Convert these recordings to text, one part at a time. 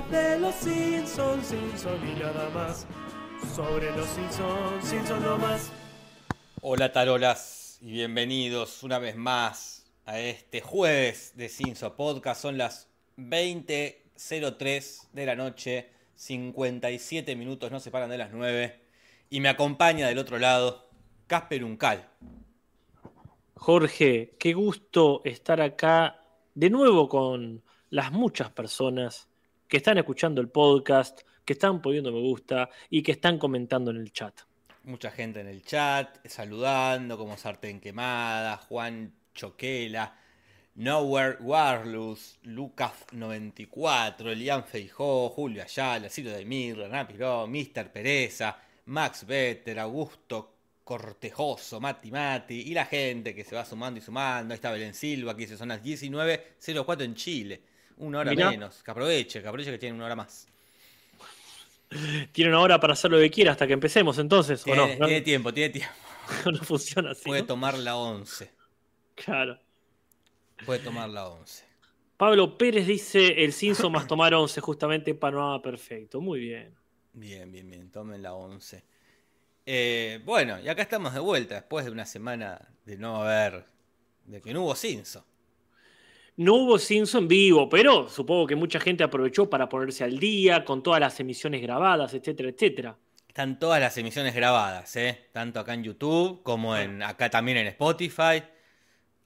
habla de los Simpsons, Simpson y nada más. Sobre los Simpsons, Simpson no más. Hola tarolas y bienvenidos una vez más a este jueves de Cinso Podcast. Son las 20.03 de la noche, 57 minutos, no se paran de las 9. Y me acompaña del otro lado Casper Uncal. Jorge, qué gusto estar acá de nuevo con las muchas personas que están escuchando el podcast, que están poniendo me gusta y que están comentando en el chat. Mucha gente en el chat, saludando, como Sartén Quemada, Juan Choquela, Nowhere Warlus, Lucas94, Elian Feijó, Julio Ayala, Ciro de Mirra, Napiró, Mister Pereza, Max Vetter, Augusto Cortejoso, Mati Mati, y la gente que se va sumando y sumando. Ahí está Belén Silva, que dice son las 19.04 en Chile. Una hora Mirá. menos. Que aproveche, que aproveche que tiene una hora más. Tiene una hora para hacer lo que quiera hasta que empecemos entonces, ¿o Tiene, no? No, tiene tiempo, tiene tiempo. no funciona así. Puede ¿no? tomar la 11. Claro. Puede tomar la 11. Pablo Pérez dice el Cinso más tomar 11, justamente panorama perfecto. Muy bien. Bien, bien, bien. Tomen la 11. Eh, bueno, y acá estamos de vuelta después de una semana de no haber. de que no hubo Cinso. No hubo en vivo, pero supongo que mucha gente aprovechó para ponerse al día con todas las emisiones grabadas, etcétera, etcétera. Están todas las emisiones grabadas, ¿eh? Tanto acá en YouTube como en acá también en Spotify.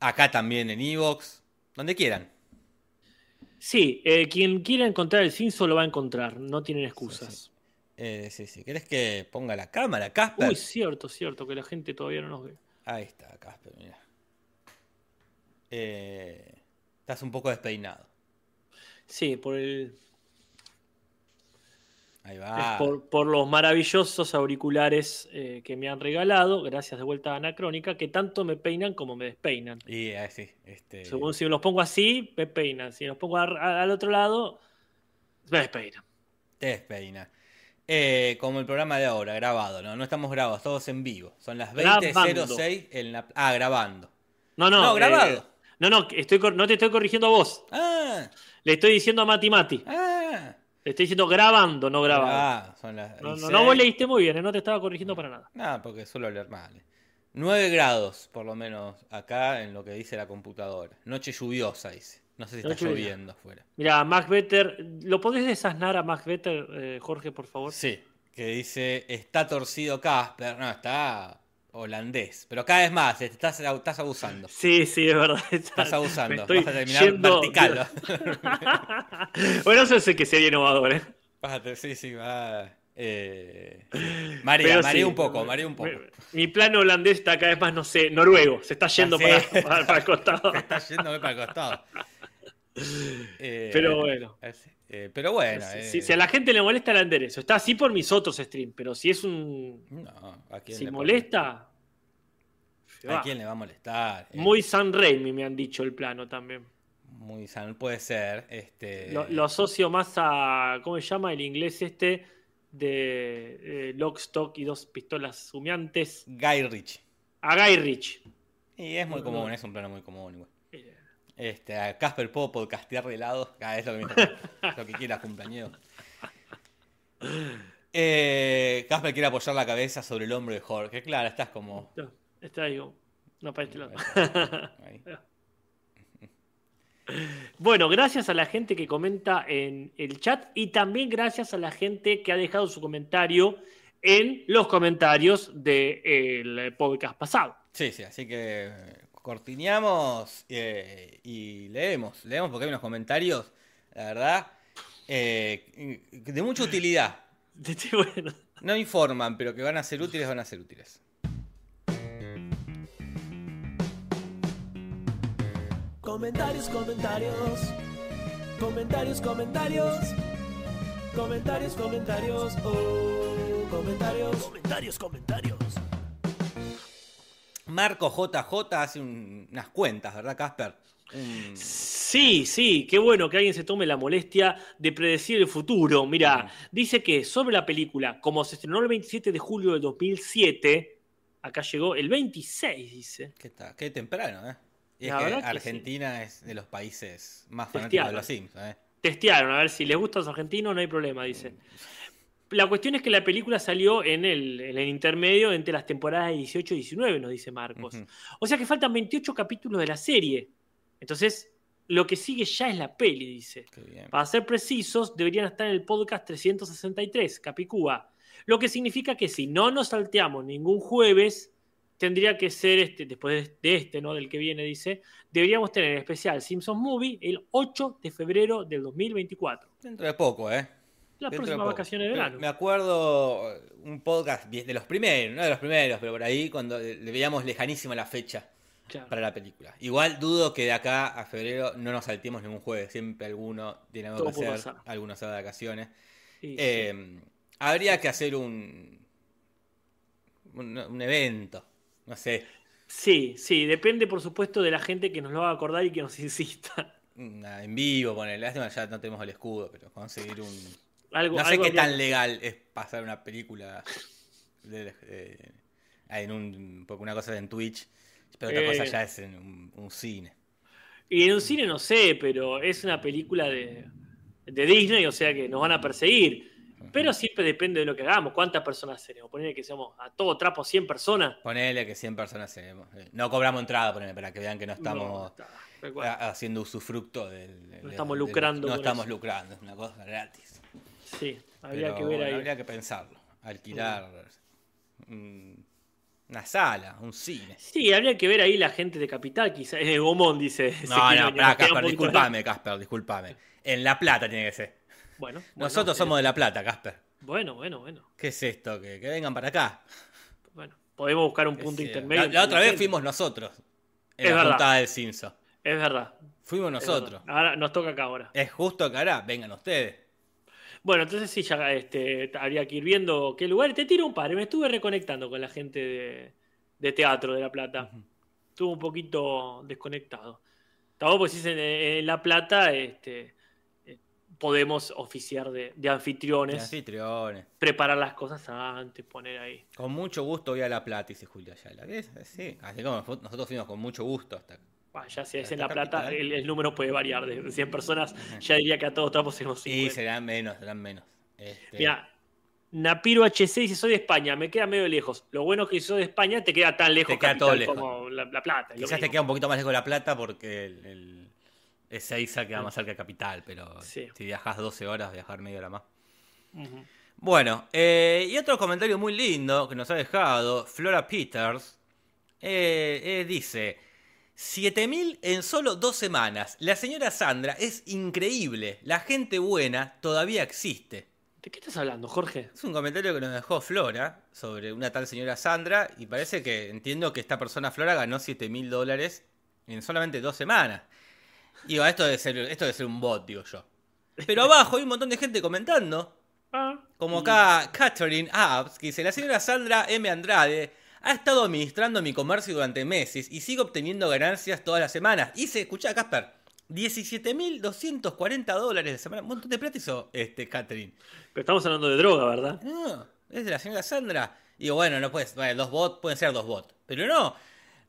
Acá también en Evox. Donde quieran. Sí, eh, quien quiera encontrar el Cinso lo va a encontrar, no tienen excusas. Eh, sí, sí. ¿Querés que ponga la cámara, Casper? Uy, cierto, cierto, que la gente todavía no nos ve. Ahí está, Casper, mira. Eh, estás un poco despeinado. Sí, por el, Ahí va. por, por los maravillosos auriculares eh, que me han regalado, gracias de vuelta a Anacrónica, que tanto me peinan como me despeinan. Y eh, sí, este. Según si los pongo así, me peinan. Si los pongo a- a- al otro lado, me despeinan. Te despeina. Eh, como el programa de ahora, grabado, ¿no? No estamos grabados, todos en vivo. Son las Grabando. 20.06 en la... Ah, grabando. No, no. No, grabado. eh, no, no, estoy, no te estoy corrigiendo a vos. Ah, Le estoy diciendo a Mati Mati. ah. Le estoy diciendo grabando, no grabado. Ah, son las no, no, 16. no, vos leíste muy bien, eh, no te estaba corrigiendo para nada. No, porque suelo leer mal. 9 grados, por lo menos, acá en lo que dice la computadora. Noche lluviosa, dice. No sé si está lloviendo afuera. Mira, Max Vetter, ¿lo podés desasnar a Max Vetter, eh, Jorge, por favor? Sí, que dice, está torcido Casper. No, está holandés. Pero cada vez más, estás, estás abusando. Sí, sí, es verdad. Estás abusando. estoy Vas a terminar yendo- vertical. bueno, eso sé que sería innovador, ¿eh? Vas a ter- sí, sí, va. Eh, marea sí, un poco, marea un poco. Mi, plano holandés está cada vez más, no sé, noruego. Se está yendo para, para- para el costado. Te está yendo para el costado. Eh, Pero bueno. eh, sí, eh, pero bueno. si, eh, si- si a la gente le molesta el enderezo. Está así por mis otros streams, pero si es un. No, ¿a quién Si le molesta. ¿A quién le va a molestar? Eh, Muy San Raimi me han dicho el plano también. muy sano, puede ser. Este, Lo, lo asocio más a. ¿Cómo se llama el inglés este? De eh, Lock, Stock y dos pistolas humeantes. Guy Ritchie. A Guy Rich. Y es muy común, no. es un plano muy común igual. Eh, Este, a Casper puedo podcastear de lado. Ah, es lo que, me- lo que quiera. Eh, Casper quiere apoyar la cabeza sobre el hombro de Jorge. Claro, estás como. no, está ahí. No, para este lado. ahí. Bueno, gracias a la gente que comenta en el chat y también gracias a la gente que ha dejado su comentario en los comentarios del podcast pasado. Sí, sí, así que cortineamos eh, y leemos. Leemos porque hay unos comentarios, la verdad, eh, de mucha utilidad. Bueno. No informan, pero que van a ser útiles, van a ser útiles. Comentarios, comentarios. Comentarios, comentarios. Comentarios, comentarios. Oh, comentarios. Comentarios, comentarios. Marco JJ hace un- unas cuentas, ¿verdad, Casper? Sí, sí, qué bueno que alguien se tome la molestia de predecir el futuro. Mira, dice que sobre la película, como se estrenó el 27 de julio del 2007, acá llegó el 26, dice. Qué, qué temprano, ¿eh? Y es La que verdad que Argentina es de los países más fanáticos de los Sims, ¿eh? Testearon, a ver si les gusta a los argentinos, no hay problema, dice. La cuestión es que la película salió en el, en el intermedio entre las temporadas 18 y 19, nos dice Marcos. O sea que faltan 28 capítulos de la serie. Entonces, lo que sigue ya es la peli, dice. Qué bien. Para ser precisos, deberían estar en el podcast 363, Capicúa. Lo que significa que si no nos salteamos ningún jueves, tendría que ser este, después de este, ¿no? Del que viene, dice, deberíamos tener el especial Simpsons Movie el 8 de febrero del 2024. Dentro de poco, ¿eh? Las Dentro de próximas vacaciones de verano. Me acuerdo un podcast de los primeros, no de los primeros, pero por ahí cuando le veíamos lejanísima la fecha Claro. para la película. Igual dudo que de acá a febrero no nos saltemos ningún jueves. Siempre alguno tiene algo Todo que hacer, algunos se va de vacaciones. Sí, Eh, Habría que hacer un, un, un evento, no sé, sí, sí, depende por supuesto de la gente que nos lo haga acordar y que nos insista. en vivo, poner. Lástima ya no tenemos el escudo, pero conseguir un... Algo, No sé algo qué tan legal es pasar una película de- en un, porque una cosa es en Twitch, pero otra cosa Eh. ya es en un, un cine. Y en un cine no sé, pero es una película de, de Disney, o sea que nos van a perseguir. Pero siempre depende de lo que hagamos. ¿Cuántas personas seremos? Poner que seamos a todo trapo 100 personas. Ponele que 100 personas seremos. eh, No cobramos entrada, ponele, para que vean que no No, estamos está, haciendo usufructo del. del- estamos del- lucrando No estamos eso. lucrando, es una cosa gratis. Sí, habría Pero que ver ahí. Habría que pensarlo. Alquilar una sala, un cine. Sí, habría que ver ahí la gente de Capital, quizás. De Gomón, dice. No, no, Oña, pará, Casper, disculpame, Casper, disculpame. En La Plata tiene que ser. Bueno, bueno, Nosotros eh, somos de La Plata, Casper. Bueno, bueno, bueno. ¿Qué es esto? Que, que vengan para acá. Bueno, podemos buscar un punto sea. intermedio. La, la otra vez fuimos nosotros. En Es la verdad. juntada del Cinso. Es verdad. Fuimos nosotros. verdad. Ahora nos toca acá ahora. Es justo que ahora vengan ustedes. Bueno, entonces sí, ya este, habría que ir viendo qué lugar. Te tiro un par. Me estuve reconectando con la gente de, de teatro de La Plata. Estuve un poquito desconectado. Tampoco pues si en, en La Plata este, eh, podemos oficiar de, de anfitriones, Anfitriones. preparar las cosas antes, poner ahí. Con mucho gusto voy a La Plata, dice Julia Ayala. Sí, así como nosotros fuimos con mucho gusto hasta. Ya si es en La Plata, el, el número puede variar. De 100 personas, ya diría que a todos trapos tenemos Sí, 50. serán menos, serán menos. Este, Mira, Napiro HC dice: Soy de España, me queda medio lejos. Lo bueno es que si soy de España te queda tan lejos Te queda todo lejos. como La, La Plata. quizás te queda un poquito más lejos de La Plata porque el, el, Ezeiza queda más cerca de Capital, pero Sí. si viajas 12 horas, viajar media hora más. Bueno, eh, y otro comentario muy lindo que nos ha dejado Flora Peters. eh, eh, dice, 7000 en solo dos semanas. La señora Sandra es increíble. La gente buena todavía existe. ¿De qué estás hablando, Jorge? Es un comentario que nos dejó Flora sobre una tal señora Sandra y parece que entiendo que esta persona Flora ganó 7000 dólares en solamente dos semanas. Digo, esto debe ser, esto debe ser un bot, digo yo. Pero abajo hay un montón de gente comentando. Ah, Como acá Catherine Abs, que dice, la señora Sandra M. Andrade ha estado administrando mi comercio durante meses y sigue obteniendo ganancias todas las semanas. Hice, escuchá, Casper, 17.240 dólares de semana. Un montón de plata hizo este, Catherine. Pero estamos hablando de droga, ¿verdad? No, es de la señora Sandra. Y bueno, no puedes, bueno, dos bots, pueden ser dos bots. Pero no,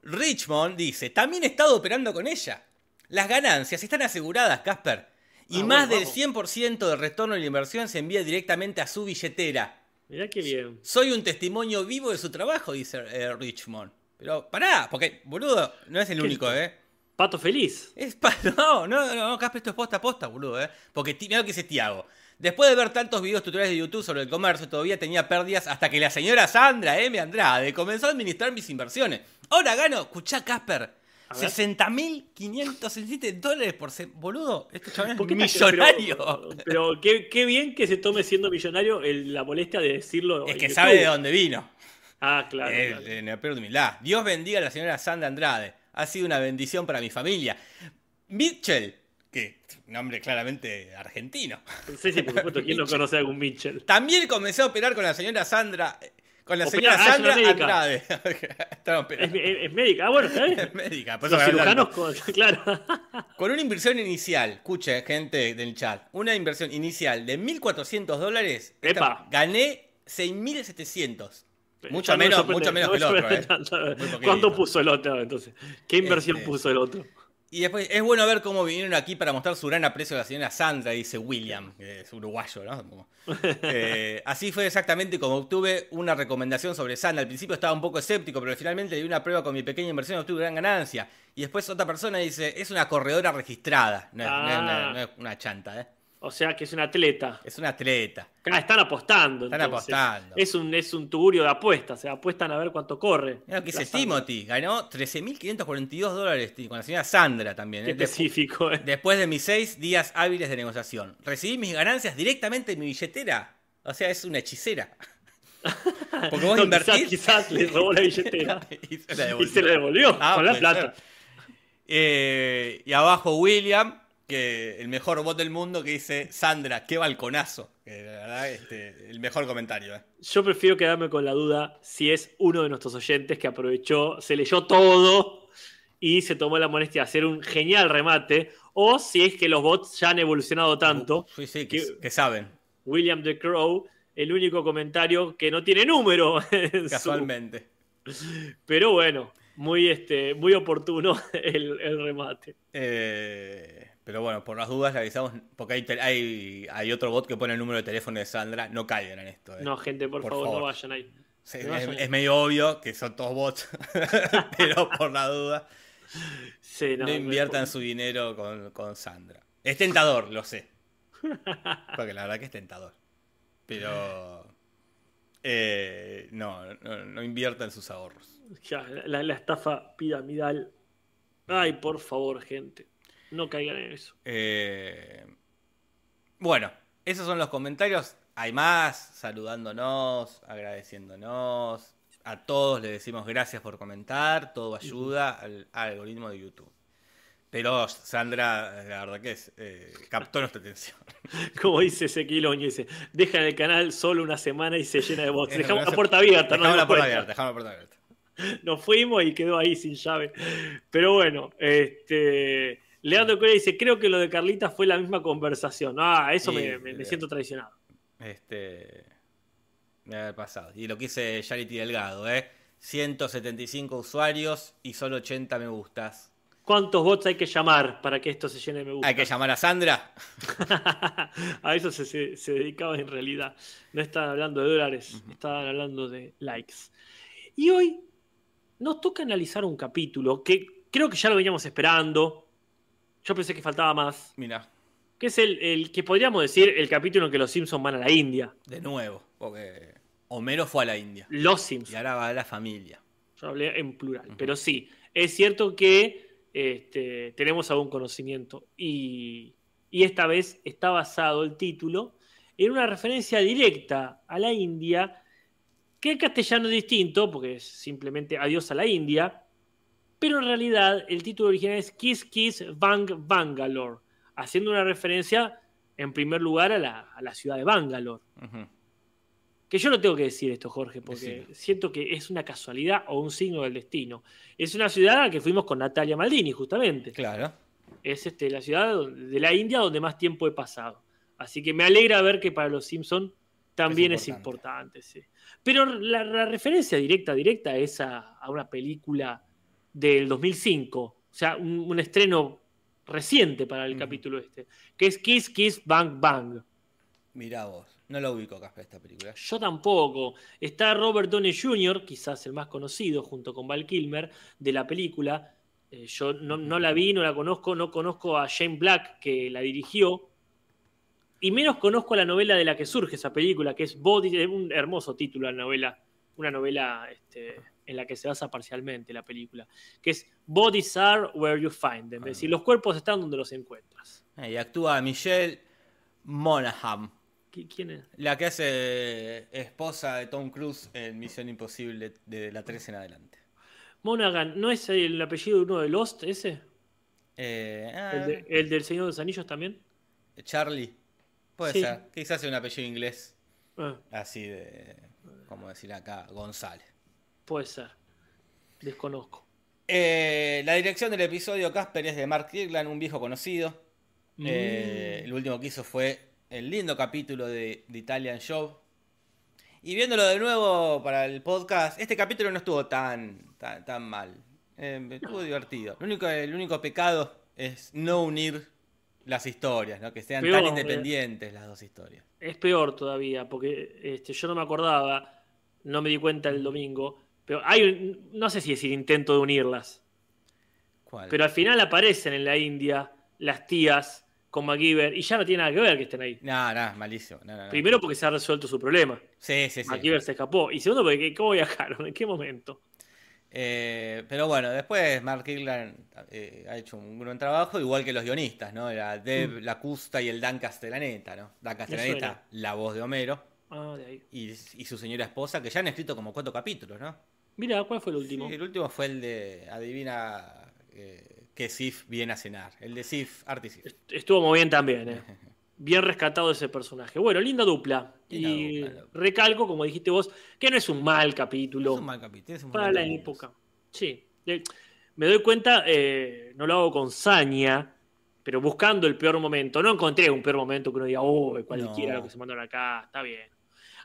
Richmond dice, también he estado operando con ella. Las ganancias están aseguradas, Casper. Y Ah, más bueno, del 100% del retorno de la inversión se envía directamente a su billetera. Mirá qué bien. Soy un testimonio vivo de su trabajo, dice eh, Richmond. Pero pará, porque, boludo, no es el ¿Qué único? ¿eh? Pato feliz. Es pa- no, no, no, Casper, esto es posta a posta, boludo, ¿eh? Porque mirá lo que dice Tiago. Después de ver tantos videos tutoriales de YouTube sobre el comercio, todavía tenía pérdidas hasta que la señora Sandra M. Andrade comenzó a administrar mis inversiones. Ahora gano, escuchá, Casper. 60.567 dólares por semana. Boludo, este chaval es ¿Por qué te- millonario. Pero, pero qué, qué bien que se tome siendo millonario el- la molestia de decirlo. es que YouTube. sabe de dónde vino. Ah, claro. Eh, claro. En el peor de humildad. Dios bendiga a la señora Sandra Andrade. Ha sido una bendición para mi familia. Mitchell, que nombre claramente argentino. Sí, sí, por supuesto. ¿Quién no conoce a algún Mitchell? También comencé a operar con la señora Sandra. Con la señora ah, es Sandra médica. Andrade. Es, es- es médica. Ah, bueno, bien. Es médica. por eso Los cirujanos, con- claro. Con una inversión inicial, escuche, gente del chat, una inversión inicial de 1.400 dólares, esta- gané 6.700. Mucho no me menos, mucho menos no que el otro, ¿eh? ¿Cuánto puso el otro entonces? ¿Qué inversión Este, puso el otro? Y después, es bueno ver cómo vinieron aquí para mostrar su gran aprecio a la señora Sandra, dice William, que es uruguayo, ¿no? Eh, así fue exactamente como obtuve una recomendación sobre Sandra. Al principio estaba un poco escéptico, pero finalmente di una prueba con mi pequeña inversión y obtuve gran ganancia. Y después otra persona dice, es una corredora registrada, no es, no es una, Ah. no es una chanta, ¿eh? O sea que es un atleta. Es una atleta. Ah, están apostando. Están entonces. apostando. Es un, es un tugurio de apuestas. Se apuestan a ver cuánto corre. Mira lo que dice. Timothy, ganó 13.542 dólares con la señora Sandra también. Qué ¿eh? Específico. eh. Después de mis seis días hábiles de negociación, recibí mis ganancias directamente en mi billetera. O sea, es una hechicera. Porque vos No, invertís. Quizás, quizás le robó la billetera y se la y devolvió. se la devolvió Ah, con la plata. Eh, y abajo William, que el mejor bot del mundo, que dice Sandra, qué balconazo. Que la verdad, este, el mejor comentario. ¿eh? Yo prefiero quedarme con la duda si es uno de nuestros oyentes que aprovechó, se leyó todo y se tomó la molestia de hacer un genial remate, o si es que los bots ya han evolucionado tanto. Sí, sí, que, que- que saben, William the Crow, el único comentario que no tiene número. en su- casualmente. Pero bueno, muy, este, muy oportuno el, el remate. Eh, pero bueno, por las dudas le avisamos, porque hay, hay, hay otro bot que pone el número de teléfono de Sandra. No caigan en esto. ¿eh? No, gente, por, Por favor, favor. no vayan ahí. Sí, no es, vayan ahí. es medio obvio que son todos bots, pero por la duda, Sí, no, no, inviertan su dinero con, con Sandra. Es tentador, lo sé. Porque la verdad que es tentador. Pero eh, no, no, no inviertan sus ahorros. Ya, la, la estafa piramidal. Ay, por favor, gente. No caigan en eso. Eh, bueno, esos son los comentarios. Hay más, saludándonos, agradeciéndonos. A todos les decimos gracias por comentar. Todo ayuda al, al algoritmo de YouTube. Pero Sandra, la verdad que es, eh, captó nuestra atención. Como dice Ezequiel dice, dejan el canal solo una semana y se llena de bots. Dejamos la puerta abierta, Dejamos no la puerta abierta, dejamos la puerta abierta. Nos fuimos y quedó ahí sin llave. Pero bueno, este Leandro Correa dice, creo que lo de Carlita fue la misma conversación. Ah, eso me, me- me sí. siento traicionado. Este. Me había pasado. Y lo que hice Charity Delgado, ¿eh? 175 usuarios y solo 80 me gustas. ¿Cuántos bots hay que llamar para que esto se llene de me gusta? Hay que llamar a Sandra. a eso se, se- se dedicaba en realidad. No estaban hablando de dólares, estaban hablando de likes. Y hoy nos toca analizar un capítulo que creo que ya lo veníamos esperando. Yo pensé que faltaba más. Mira, Que es el, el que podríamos decir el capítulo en que los Simpsons van a la India. de nuevo. Porque Homero fue a la India. Los Y Simpsons. ahora va a la familia. Yo hablé en plural. Pero sí, es cierto que este, tenemos algún conocimiento. Y, y esta vez está basado el título en una referencia directa a la India, que en castellano es distinto, porque es simplemente Adiós a la India. Pero en realidad el título original es Kiss Kiss Bang Bangalore, haciendo una referencia en primer lugar a la, a la ciudad de Bangalore. Que yo no tengo que decir esto, Jorge, porque Decilo. siento que es una casualidad o un signo del destino. Es una ciudad a la que fuimos con Natalia Maldini, justamente. Claro. Es este, la ciudad de la India donde más tiempo he pasado. Así que me alegra ver que para los Simpson también es, Es importante. sí. Pero la, la referencia directa, directa es a, a una película del 2005. O sea, un, un estreno reciente para el capítulo este. Que es Kiss Kiss Bang Bang. Mirá vos. No lo ubico acá esta película. Yo tampoco. Está Robert Downey Jr., quizás el más conocido, junto con Val Kilmer, de la película. Eh, yo no, no la vi, no la conozco, no conozco a Shane Black, que la dirigió. Y menos conozco la novela de la que surge esa película, que es Body, es un hermoso título la novela, una novela este, en la que se basa parcialmente la película, que es Bodies are where you find them, es decir, los cuerpos están donde los encuentras. Eh, y actúa Michelle Monaghan. ¿Qui- ¿Quién es? La que hace esposa de Tom Cruise en Misión Imposible de la 3 en adelante. Monaghan, ¿no es el apellido de uno de Lost ese? Eh, ah, ¿El, de- el del Señor de los Anillos también? Charlie. Puede Sí. ser. Quizás sea un apellido inglés. Ah, Así de. Como decir acá, González. Puede ser. Desconozco. Eh, la dirección del episodio Casper es de Mark Kirkland, un viejo conocido. Mm. Eh, el último que hizo fue el lindo capítulo de The Italian Show. Y viéndolo de nuevo para el podcast, este capítulo no estuvo tan, tan, tan mal. Eh, estuvo divertido. El único, el único pecado es no unir las historias, ¿no? Que sean Peor, tan independientes las dos historias. Es peor todavía, porque este, yo no me acordaba, no me di cuenta el domingo, pero hay un, no sé si es el intento de unirlas, ¿Cuál? pero al final aparecen en la India las tías con MacGyver y ya no tiene nada que ver que estén ahí. No, no, malísimo. No, no, no. Primero porque se ha resuelto su problema. Sí, sí, sí. MacGyver se escapó. Y segundo porque ¿cómo viajaron? ¿En qué momento? Eh, pero bueno, después Mark Kirkland eh, ha hecho un buen trabajo, igual que los guionistas, ¿no? La Deb, la Custa y el Dan Castellaneta, ¿no? Dan Castellaneta, la voz de Homero, Ah, de ahí. y, y su señora esposa, que ya han escrito como cuatro capítulos, ¿no? Mira, ¿cuál fue el último? Sí, el último fue el de Adivina eh, qué Sif viene a cenar. El de Sif, Art y Sif. Estuvo muy bien también, ¿eh? Bien rescatado ese personaje. Bueno, linda dupla. Linda y dupla, dupla. recalco, como dijiste vos, que no es un mal capítulo. Es un mal capítulo. es un para la capítulo. época. Sí. Me doy cuenta, eh, no lo hago con saña, pero buscando el peor momento. No encontré un peor momento que uno diga, oh, cualquiera No. lo que se mandaron acá, está bien.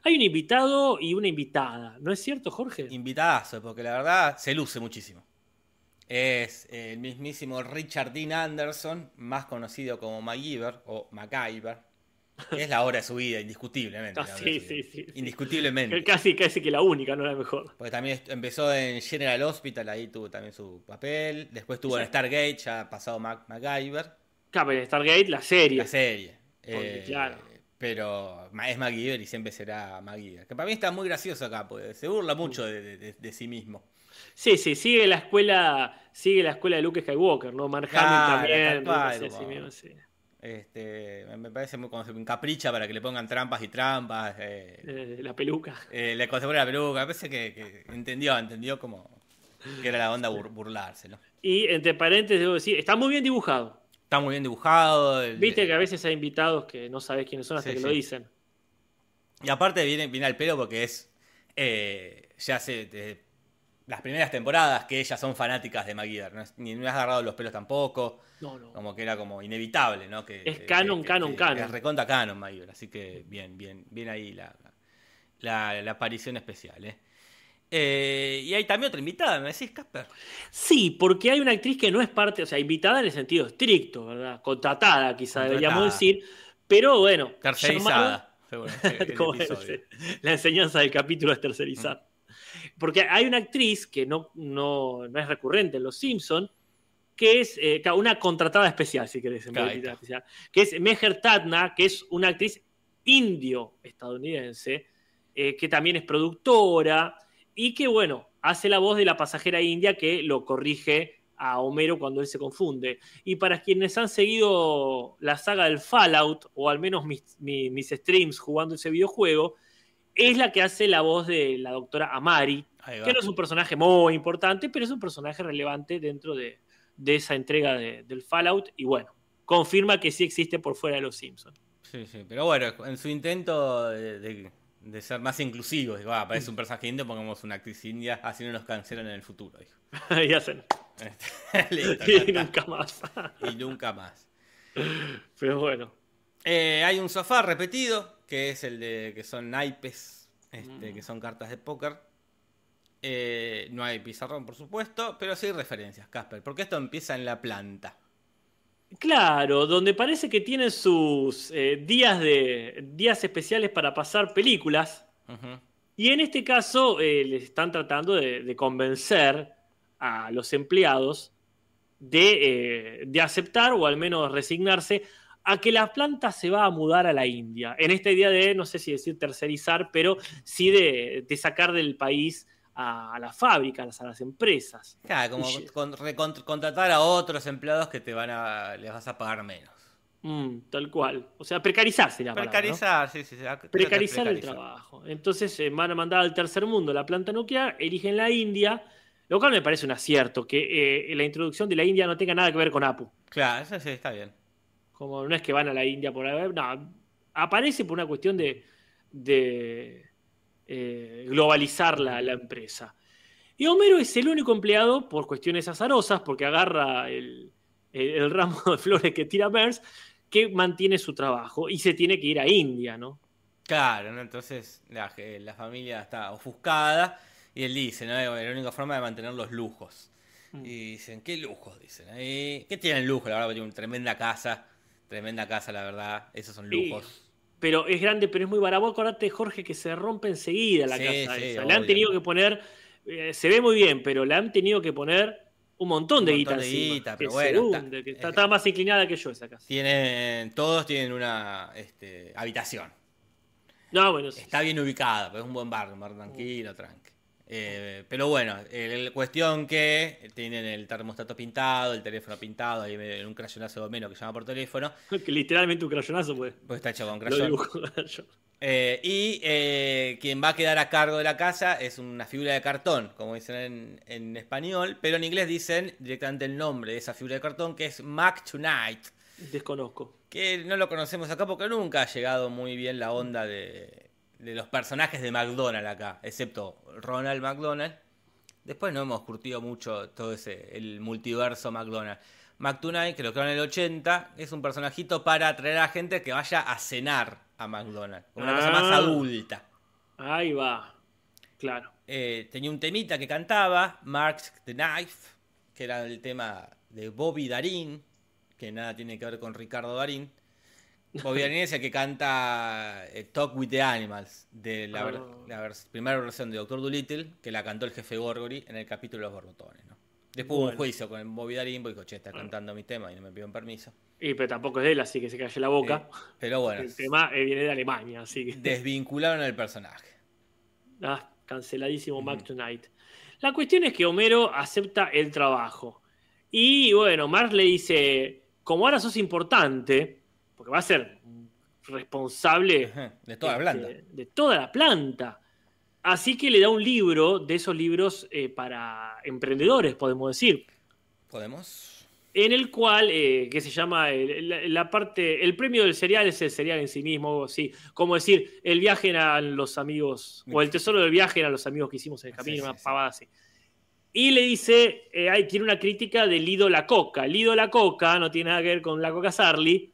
Hay un invitado y una invitada, ¿no es cierto, Jorge? Invitadazo, porque la verdad se luce muchísimo. Es el mismísimo Richard Dean Anderson, más conocido como MacGyver o MacGyver, que es la obra de su vida, indiscutiblemente. Ah, sí, sí, sí. Indiscutiblemente. Casi, casi que la única, no la mejor. Porque también empezó en General Hospital, ahí tuvo también su papel. Después tuvo en. Stargate, ya ha pasado Mac MacGyver, Cabe en Stargate, la serie. la serie. Porque, Eh, claro. Pero es MacGyver y siempre será MacGyver. Que para mí está muy gracioso acá, porque se burla mucho de, de- de- de sí mismo. Sí, sí, sigue la escuela, sigue la escuela de Luke Skywalker, ¿no? Mark Claro, también. sí, mismo, sí. Este, me- parece muy como se encapricha para que le pongan trampas y trampas. eh, Eh, la peluca. eh, le pone la peluca. Me parece que, que entendió, entendió como que era la onda bur- burlarse, ¿no? Y entre paréntesis, debo decir, está muy bien dibujado. Está muy bien dibujado. el- Viste que a veces hay invitados que no sabes quiénes son hasta Sí, que sí. lo dicen. Y aparte viene, viene al pelo porque es. eh, ya hace. de- las primeras temporadas que ellas son fanáticas de MacGyver. No ni me has agarrado los pelos tampoco. No, no. Como que era como inevitable, ¿no? Que, Es canon, que- canon, que- canon. Es recontra canon MacGyver. Así que bien, bien, bien ahí la, la, la aparición especial, ¿eh? Eh, y hay también otra invitada, ¿me decís, Casper? Sí, porque hay una actriz que no es parte, o sea, invitada en el sentido estricto, ¿verdad? Contratada, quizá Contratada. deberíamos decir. Pero bueno. Tercerizada. seguramente, la enseñanza del capítulo es tercerizar. Porque hay una actriz que no, no, no es recurrente en Los Simpson que es eh, una contratada especial, si querés, en vez de Ahí invitada está. especial, que es Meher Tatna, que es una actriz indio-estadounidense, eh, que también es productora y que, bueno, hace la voz de la pasajera india que lo corrige a Homero cuando él se confunde. Y para quienes han seguido la saga del Fallout, o al menos mis, mi- mis streams jugando ese videojuego, es la que hace la voz de la doctora Amari, que no es un personaje muy importante, pero es un personaje relevante dentro de, de esa entrega de- del Fallout. Y bueno, confirma que sí existe por fuera de los Simpsons. Sí, sí, pero bueno, en su intento de, de- de ser más inclusivo, digo, ah, parece un personaje indio, pongamos una actriz india, así no nos cancelan en el futuro, dijo. y hacen. Listo, y nunca más. Y nunca más. pero bueno. Eh, hay un sofá repetido, que es el de que son naipes, este, Mm. que son cartas de póker. Eh, no hay pizarrón, por supuesto, pero sí hay referencias, Casper, porque esto empieza en la planta. Claro, donde parece que tienen sus eh, días, de, días especiales para pasar películas. Y en este caso eh, les están tratando de, de convencer a los empleados de, eh, de aceptar o al menos resignarse a que la planta se va a mudar a la India. En esta idea de, no sé si decir tercerizar, pero sí de, de sacar del país a, las fábricas, a las empresas. Claro, como con- contratar a otros empleados que te van a, les vas a pagar menos. Mm, tal cual. O sea, precarizarse la palabra, ¿no? Precarizar, sí, sí, precarizar el precarizar. trabajo. Entonces eh, van a mandar al tercer mundo la planta nuclear, eligen la India, lo cual me parece un acierto, que eh, la introducción de la India no tenga nada que ver con Apu. Claro, eso sí, está bien. Como no es que van a la India por ahí, no, aparece por una cuestión de, de, eh, globalizar la, la empresa. Y Homero es el único empleado por cuestiones azarosas, porque agarra el, el- el ramo de flores que tira Burns, que mantiene su trabajo y se tiene que ir a India, ¿no? Claro, ¿no? entonces la, la familia está ofuscada y él dice, ¿no? La única forma de mantener los lujos. Mm. Y dicen, qué lujos, dicen. Ahí, ¿Qué tienen lujo? La verdad, tienen una tremenda casa. Tremenda casa, la verdad. Esos son Sí. Pero es grande, pero es muy barato. Acordate, Jorge, que se rompe enseguida la Sí, casa sí, esa. Le han tenido que poner, eh, se ve muy bien, pero le han tenido que poner un montón de Un guita montón de encima. guita, Que pero bueno, está- hunde, que está, eh, está más inclinada que yo esa casa. Tienen, todos tienen una este, habitación. No, bueno, sí. Está bien ubicada, pero es un buen barrio, un barrio tranquilo, tranqui. Eh, pero bueno, el, cuestión que tienen el termostato pintado, el teléfono pintado, ahí en un crayonazo de menos que llama por teléfono, que literalmente un crayonazo, pues. pues está hecho con crayón. Eh, y eh, quien va a quedar a cargo de la casa es una figura de cartón, como dicen en, en español, pero en inglés dicen directamente el nombre de esa figura de cartón, que es Mac Tonight, Desconozco. que no lo conocemos acá porque nunca ha llegado muy bien la onda de, de los personajes de McDonald's acá, excepto Ronald McDonald. Después no hemos curtido mucho todo ese, el multiverso McDonald's. Mac Tonight, que lo creó en el 80, es un personajito para atraer a gente que vaya a cenar a McDonald's, como una cosa más Ah. adulta. Ahí va. Claro. Eh, tenía un temita que cantaba, Marks the Knife, que era el tema de Bobby Darin, que nada tiene que ver con Ricardo Darín. Bobby Darin es el que canta eh, Talk with the Animals, de la, ver- la vers- primera versión de Doctor Dolittle, que la cantó el jefe Gorgory en el capítulo de los borbotones. ¿no? Después hubo un juicio con el Bobby Darin, porque dijo, che, está cantando mi tema y no me pidieron permiso. Y pero tampoco es de él, así que se calle la boca. Eh, pero bueno, El tema eh, viene de Alemania, así que. desvincularon al personaje. Ah, canceladísimo Mac Tonight. La cuestión es que Homero acepta el trabajo. Y bueno, Mark le dice, como ahora sos importante, porque va a ser responsable Ajá, De toda la este, planta. de toda la planta. Así que le da un libro de esos libros eh, para emprendedores, podemos decir. ¿Podemos? En el cual, eh, que se llama el- la, la parte, el premio del cereal es el cereal en sí mismo, así. Como decir, el viaje a los amigos, o el tesoro del viaje a los amigos que hicimos en el camino, Sí, una sí, sí. pavada así. Y le dice, eh, ahí tiene una crítica de Lido La Coca. Lido La Coca no tiene nada que ver con La Coca Sarli,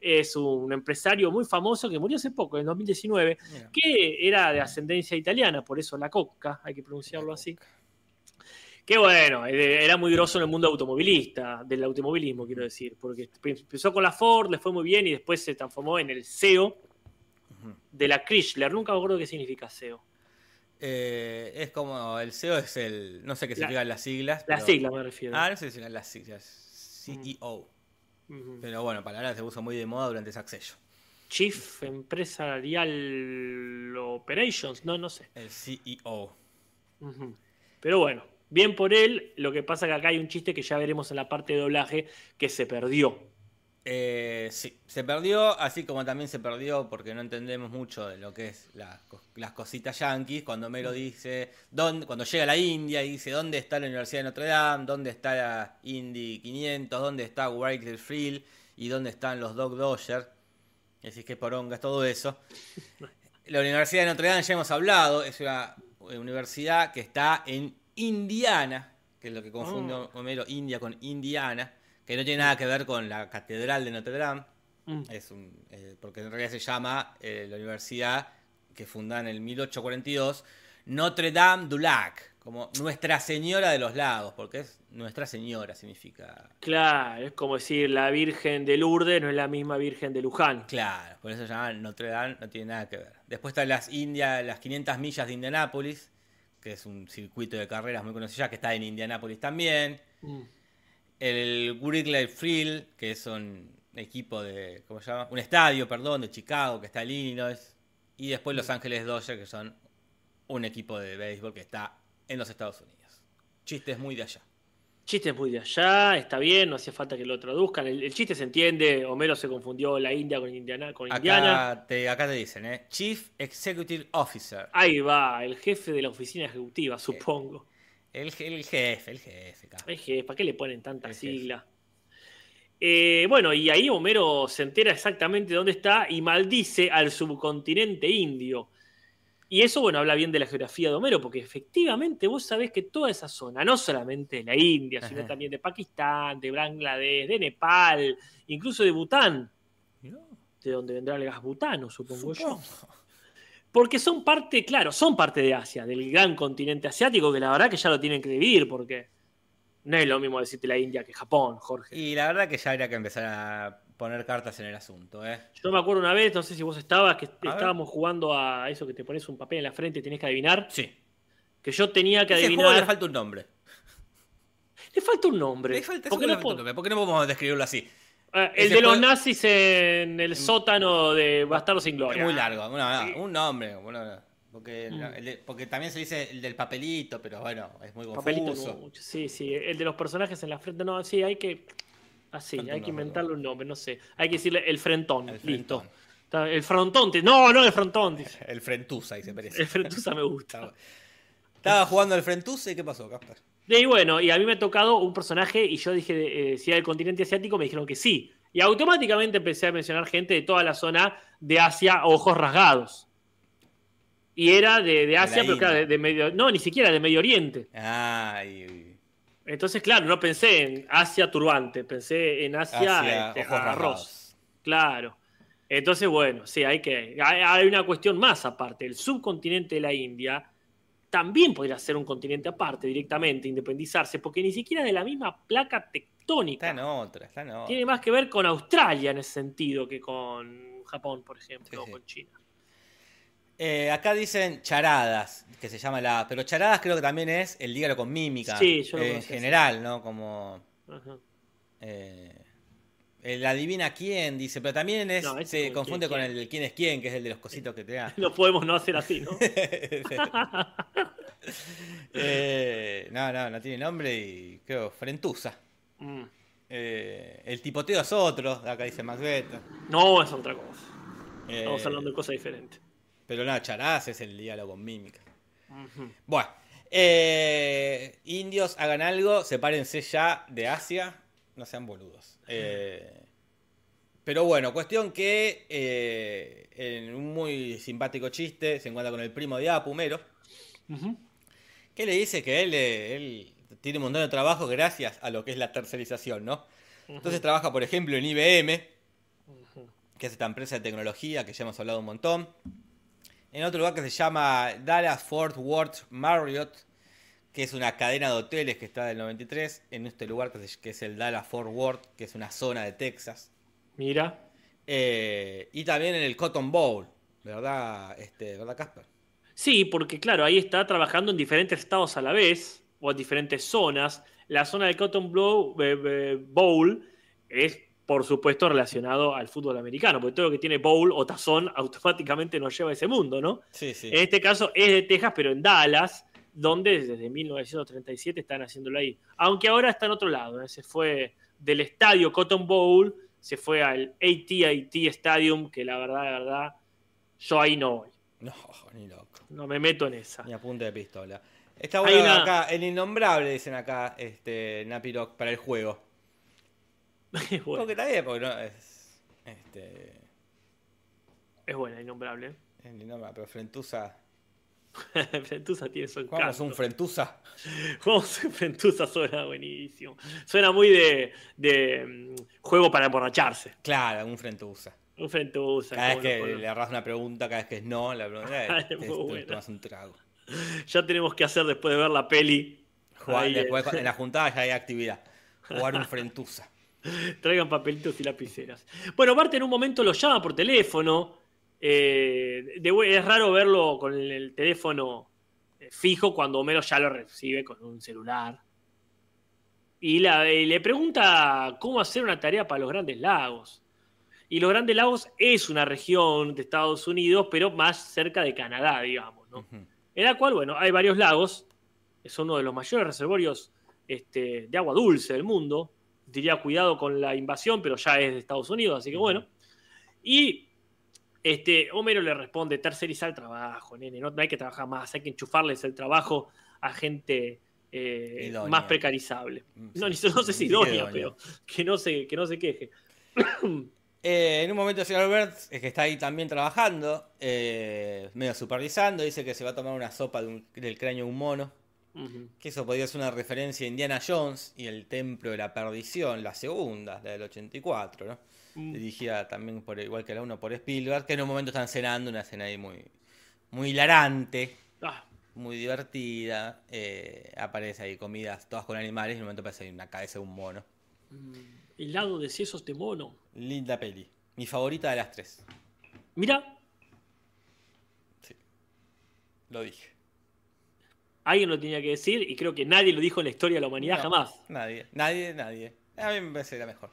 es un empresario muy famoso que murió hace poco, en 2019, Mira. que era de ascendencia italiana, por eso La Coca, hay que pronunciarlo así. Que bueno, eh, era muy grosso en el mundo automovilista, del automovilismo, quiero decir, porque empezó con la Ford, le fue muy bien y después se transformó en el CEO de la Chrysler. Nunca me acuerdo qué significa CEO. Eh, es como el CEO es el. No sé qué La- significan las siglas. La pero- sigla me refiero. Ah, no sé si significan las siglas. CEO. Pero bueno, palabra se usa muy de moda durante ese acceso. Chief Empresarial Operations, no, no sé. El CEO. Pero bueno, bien por él. Lo que pasa que acá hay un chiste que ya veremos en la parte de doblaje que se perdió. Eh, sí, se perdió, así como también se perdió porque no entendemos mucho de lo que es la- las cositas yankees. Cuando Mero dice, ¿dónde, cuando llega a la India y dice, ¿dónde está la Universidad de Notre Dame? ¿Dónde está la Indy 500? ¿Dónde está Wrigley Field? ¿Y dónde están los Dog Dodgers? Decís que poronga es todo eso. La Universidad de Notre Dame ya hemos hablado, es una universidad que está en Indiana, que es lo que confunde Oh. Homero India con Indiana, que no tiene nada que ver con la Catedral de Notre Dame, Mm. es un, eh, porque en realidad se llama eh, la universidad que funda en el 1842 Notre Dame du Lac, como Nuestra Señora de los Lagos, porque es Nuestra Señora significa Claro, es como decir la Virgen de Lourdes no es la misma Virgen de Luján. Claro, por eso se llama Notre Dame, no tiene nada que ver. Después están las India, las 500 millas de Indianápolis, que es un circuito de carreras muy conocido ya, que está en Indianápolis también. Mm. El Wrigley Field, que es un equipo de, ¿cómo se llama? Un estadio, perdón, de Chicago, que está en Illinois. Y después Los Ángeles Dodgers, que son un equipo de béisbol que está en los Estados Unidos. Chistes muy de allá. Chiste muy de allá, está bien, no hacía falta que lo traduzcan. El, el chiste se entiende, Homero se confundió la India con Indiana. Con Indiana. Acá te, acá te dicen, ¿eh? Chief Executive Officer. Ahí va, el jefe de la oficina ejecutiva, supongo. El, el jefe, el jefe. acá. El jefe, ¿para qué le ponen tanta sigla? Eh, bueno, y ahí Homero se entera exactamente dónde está y maldice al subcontinente indio. Y eso, bueno, habla bien de la geografía de Homero, porque efectivamente vos sabés que toda esa zona, no solamente de la India, sino Ajá. también de Pakistán, de Bangladesh, de Nepal, incluso de Bután, de donde vendrá el gas butano, supongo yo. Porque son parte, claro, son parte de Asia, del gran continente asiático, que la verdad que ya lo tienen que dividir, porque No es lo mismo decirte la India que Japón, Jorge. Y la verdad que ya habría que empezar a poner cartas en el asunto, ¿eh? Yo me acuerdo una vez, no sé si vos estabas, que estábamos jugando a eso que te pones un papel en la frente y tenés que adivinar. Sí. Que yo tenía que Ese adivinar. juego le falta un nombre. Le falta un nombre. Le falta, ¿Por qué no le falta un nombre. ¿Por qué no podemos describirlo así? Ah, el de los nazis en el sótano de Bastardo sin Es Gloria. muy largo. Bueno, no, Sí. un nombre. bueno, porque, Mm. el de- porque también se dice el del papelito, pero bueno, es muy Papelito confuso. mucho. Sí, sí. El de los personajes en la frente. No, sí, hay que. Así, hay que inventarle un nombre, no sé. Hay que decirle el frentón. El Listo. frentón. El frontón. te- No, no, el frontón. dice. El Frentusa, ahí se parece. El frentusa me gusta. Estaba, jugando el Frentusa y ¿qué pasó, Casper? Y bueno, y a mí me ha tocado un personaje y yo dije eh, si era del continente asiático, me dijeron que sí. Y automáticamente empecé a mencionar gente de toda la zona de Asia, ojos rasgados. Y era de, de Asia, pero claro, de, de Medio. No, ni siquiera de Medio Oriente. Entonces, claro, no pensé en Asia turbante, pensé en Asia, Asia, este, ojos arroz. Claro. Entonces, bueno, sí, hay que. Hay, hay una cuestión más aparte. El subcontinente de la India también podría ser un continente aparte directamente, independizarse, porque ni siquiera de la misma placa tectónica. Está en otra, está en otra. Tiene más que ver con Australia en ese sentido que con Japón, por ejemplo, Sí, o con China. Eh, acá dicen charadas, que se llama la. Pero charadas creo que también es el dígalo con mímica. Sí, yo lo En general, ¿no? Como. Ajá. eh, el adivina quién, dice, pero también es, No, ese se confunde quién, con quién. el quién es quién, que es el de los cositos que te da. No podemos no hacer así, ¿no? Eh, no, no, no tiene nombre y creo Frentusa. Mm. Eh, el tipoteo es otro, acá dice Macbeth. No, es otra cosa. Eh, Estamos hablando de cosas diferentes. Pero no, charadas es el diálogo con mímica. Ujú. Bueno, eh, indios, hagan algo, sepárense ya de Asia, no sean boludos. Eh, pero bueno, cuestión que eh, en un muy simpático chiste se encuentra con el primo de Apu, Mero, Ujú. que le dice que él, eh, él tiene un montón de trabajo gracias a lo que es la tercerización, ¿no? Entonces trabaja, por ejemplo, en IBM, que es esta empresa de tecnología que ya hemos hablado un montón. En otro lugar que se llama Dallas Fort Worth Marriott, que es una cadena de hoteles que está del 93. En este lugar que, se- que es el Dallas Fort Worth, que es una zona de Texas. Mira. Eh, y también en el Cotton Bowl, ¿verdad, este, ¿verdad Casper? Sí, porque claro, ahí está trabajando en diferentes estados a la vez, o en diferentes zonas. La zona del Cotton eh, eh, Bowl es, por supuesto, relacionado al fútbol americano, porque todo lo que tiene bowl o tazón automáticamente nos lleva a ese mundo, ¿no? Sí, sí. En este caso es de Texas, pero en Dallas, donde desde 1937 están haciéndolo ahí. Aunque ahora está en otro lado, ¿eh? se fue del estadio Cotton Bowl, se fue al AT&T Stadium, que la verdad, la verdad, yo ahí no voy. No, ni loco. No me meto en esa. Ni a punta de pistola. Está bueno una- acá, el innombrable, dicen acá, este, Napiroc, para el juego. Es buena, Porque está bien, porque no es. Este. es buena, innombrable. El innombrable, pero Frentusa. Frentusa tiene su encanto. Jugamos un Frentusa. Jugamos un Frentusa suena buenísimo. Suena muy de, de, mm, juego para emborracharse. Claro, un Frentusa. Un Frentusa. Cada vez que le agarras una pregunta, cada vez que es no, la pregunta Es tomas un trago. Ya tenemos que hacer después de ver la peli. Jugar- Ahí, eh. después, en la juntada ya hay actividad. Jugar un Frentusa. Traigan papelitos y lapiceras. Bueno, Bart en un momento lo llama por teléfono. Eh, de- es raro verlo con el, el teléfono eh, fijo cuando Homero ya lo recibe con un celular. Y, la- y le pregunta cómo hacer una tarea para los Grandes Lagos. Y los Grandes Lagos es una región de Estados Unidos, pero más cerca de Canadá, digamos. ¿no? En la cual, bueno, hay varios lagos, es uno de los mayores reservorios este, de agua dulce del mundo. Diría cuidado con la invasión, pero ya es de Estados Unidos, así que bueno. Y este, Homero le responde, tercerizar el trabajo, nene, no, no hay que trabajar más, hay que enchufarles el trabajo a gente eh, más precarizable. Mm, No, no sé si idónea, pero que no se, que no se queje. Eh, en un momento el señor Burns, eh, que está ahí también trabajando, eh, medio supervisando, dice que se va a tomar una sopa de un- del cráneo de un mono. Que eso podría ser una referencia a Indiana Jones y el Templo de la Perdición, la segunda, la del 84, ¿no? Mm. Dirigida también, por igual que la 1, por Spielberg, que en un momento están cenando, una escena ahí muy, muy hilarante. Ah, muy divertida. eh, aparece ahí comidas todas con animales y en un momento aparece ahí una cabeza de un mono. Helado de sesos de mono. Linda peli. Mi favorita de las tres. Mira, Lo dije. alguien lo tenía que decir y creo que nadie lo dijo en la historia de la humanidad No, jamás. Nadie, nadie, nadie. A mí me parece la mejor.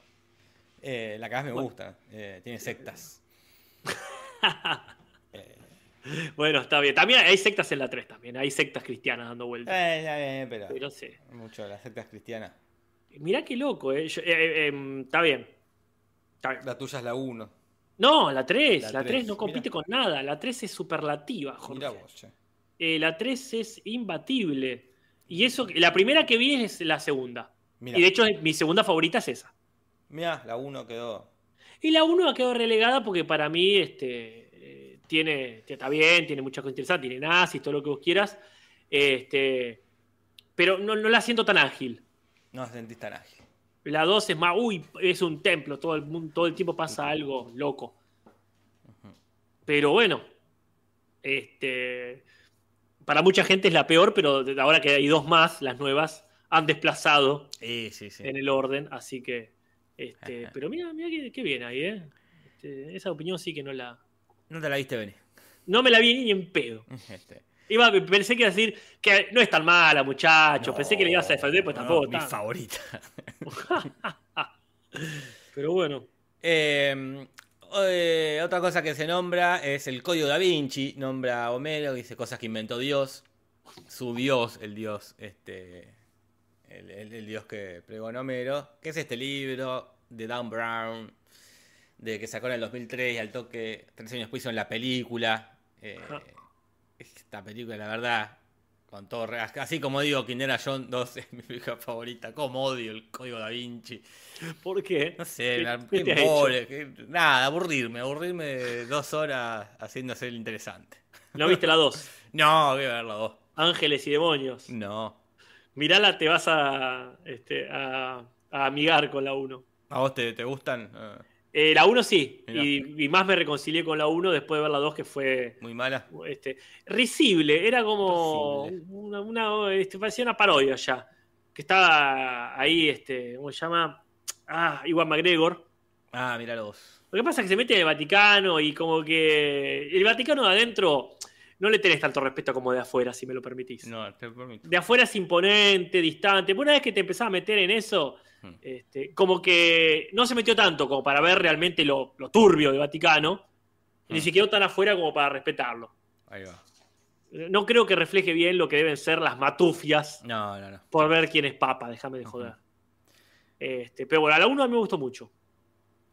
Eh, la que más me Bueno. gusta. eh, tiene sectas. Bueno, está bien. También hay sectas en la 3 también. Hay sectas cristianas dando vueltas. Eh, pero. Pero sí. Mucho de las sectas cristianas. Mirá qué loco, ¿eh? Yo- eh, eh, em, está bien. Está bien. La tuya es la 1. No, la 3. La La 3 tres, no compite mira. con nada. La 3 es superlativa, Jorge. Mira vos, che. Eh, la 3 es imbatible. Y eso, la primera que vi es la segunda. Mira, Y de hecho, mi segunda favorita es esa. Mira, la 1 quedó. Y la 1 ha quedado relegada porque para mí este, eh, tiene, está bien, tiene muchas cosas interesantes, tiene nazis, todo lo que vos quieras. Este, pero no, no la siento tan ágil. No sentís tan ágil. La 2 es más, uy, es un templo, todo el, todo el tiempo pasa algo loco. Pero bueno, este, para mucha gente es la peor, pero ahora que hay dos más, las nuevas, han desplazado Sí, sí, sí. en el orden, así que, este, pero mira, mira qué, qué bien ahí, ¿eh? Este, esa opinión sí que no la, No te la viste venir. no me la vi ni en pedo. Este, Iba, pensé que iba a decir que no es tan mala, muchacho. pensé que le ibas a defender, pues no, tampoco. Mi tan. favorita. Pero bueno. Eh, eh, otra cosa que se nombra es el código da Vinci. Nombra a Homero, dice cosas que inventó Dios. Su Dios, el Dios, este. El, el- el Dios que pregona Homero. Que es este libro de Dan Brown. De que sacó en el 2003 y al toque, tres años después en la película. Eh, esta película, la verdad, con todo. Así como digo que Indiana Jones 2 es mi película favorita. Como odio el código da Vinci. ¿Por qué? No sé, ¿Qué- qué qué- nada, aburrirme, aburrirme dos horas haciéndose el interesante. ¿No viste la 2? No, voy a ver la dos. Ángeles y demonios. No. Mirala, te vas a, este, a, a amigar con la 1. ¿A vos te, te gustan? Ah, Eh, la 1 sí. Y, y más me reconcilié con la 1 después de ver la 2, que fue muy mala. este, risible. Era como Risible. una, una- este, parecía una parodia ya. Que estaba ahí, este, ¿cómo se llama? Ah, Iwan McGregor. Ah, mira los dos. Lo que pasa es que se mete en el Vaticano y como que el Vaticano de adentro no le tenés tanto respeto como de afuera, si me lo permitís. No, te permito. De afuera es imponente, distante. Pero una vez que te empezás a meter en eso, Hmm. este, como que no se metió tanto como para ver realmente lo, lo turbio del Vaticano, ni Hmm. se quedó tan afuera como para respetarlo. Ahí va. No creo que refleje bien lo que deben ser las matufias No, no, no. por ver quién es papa, déjame de joder. Este, pero bueno, a la 1 a mí me gustó mucho.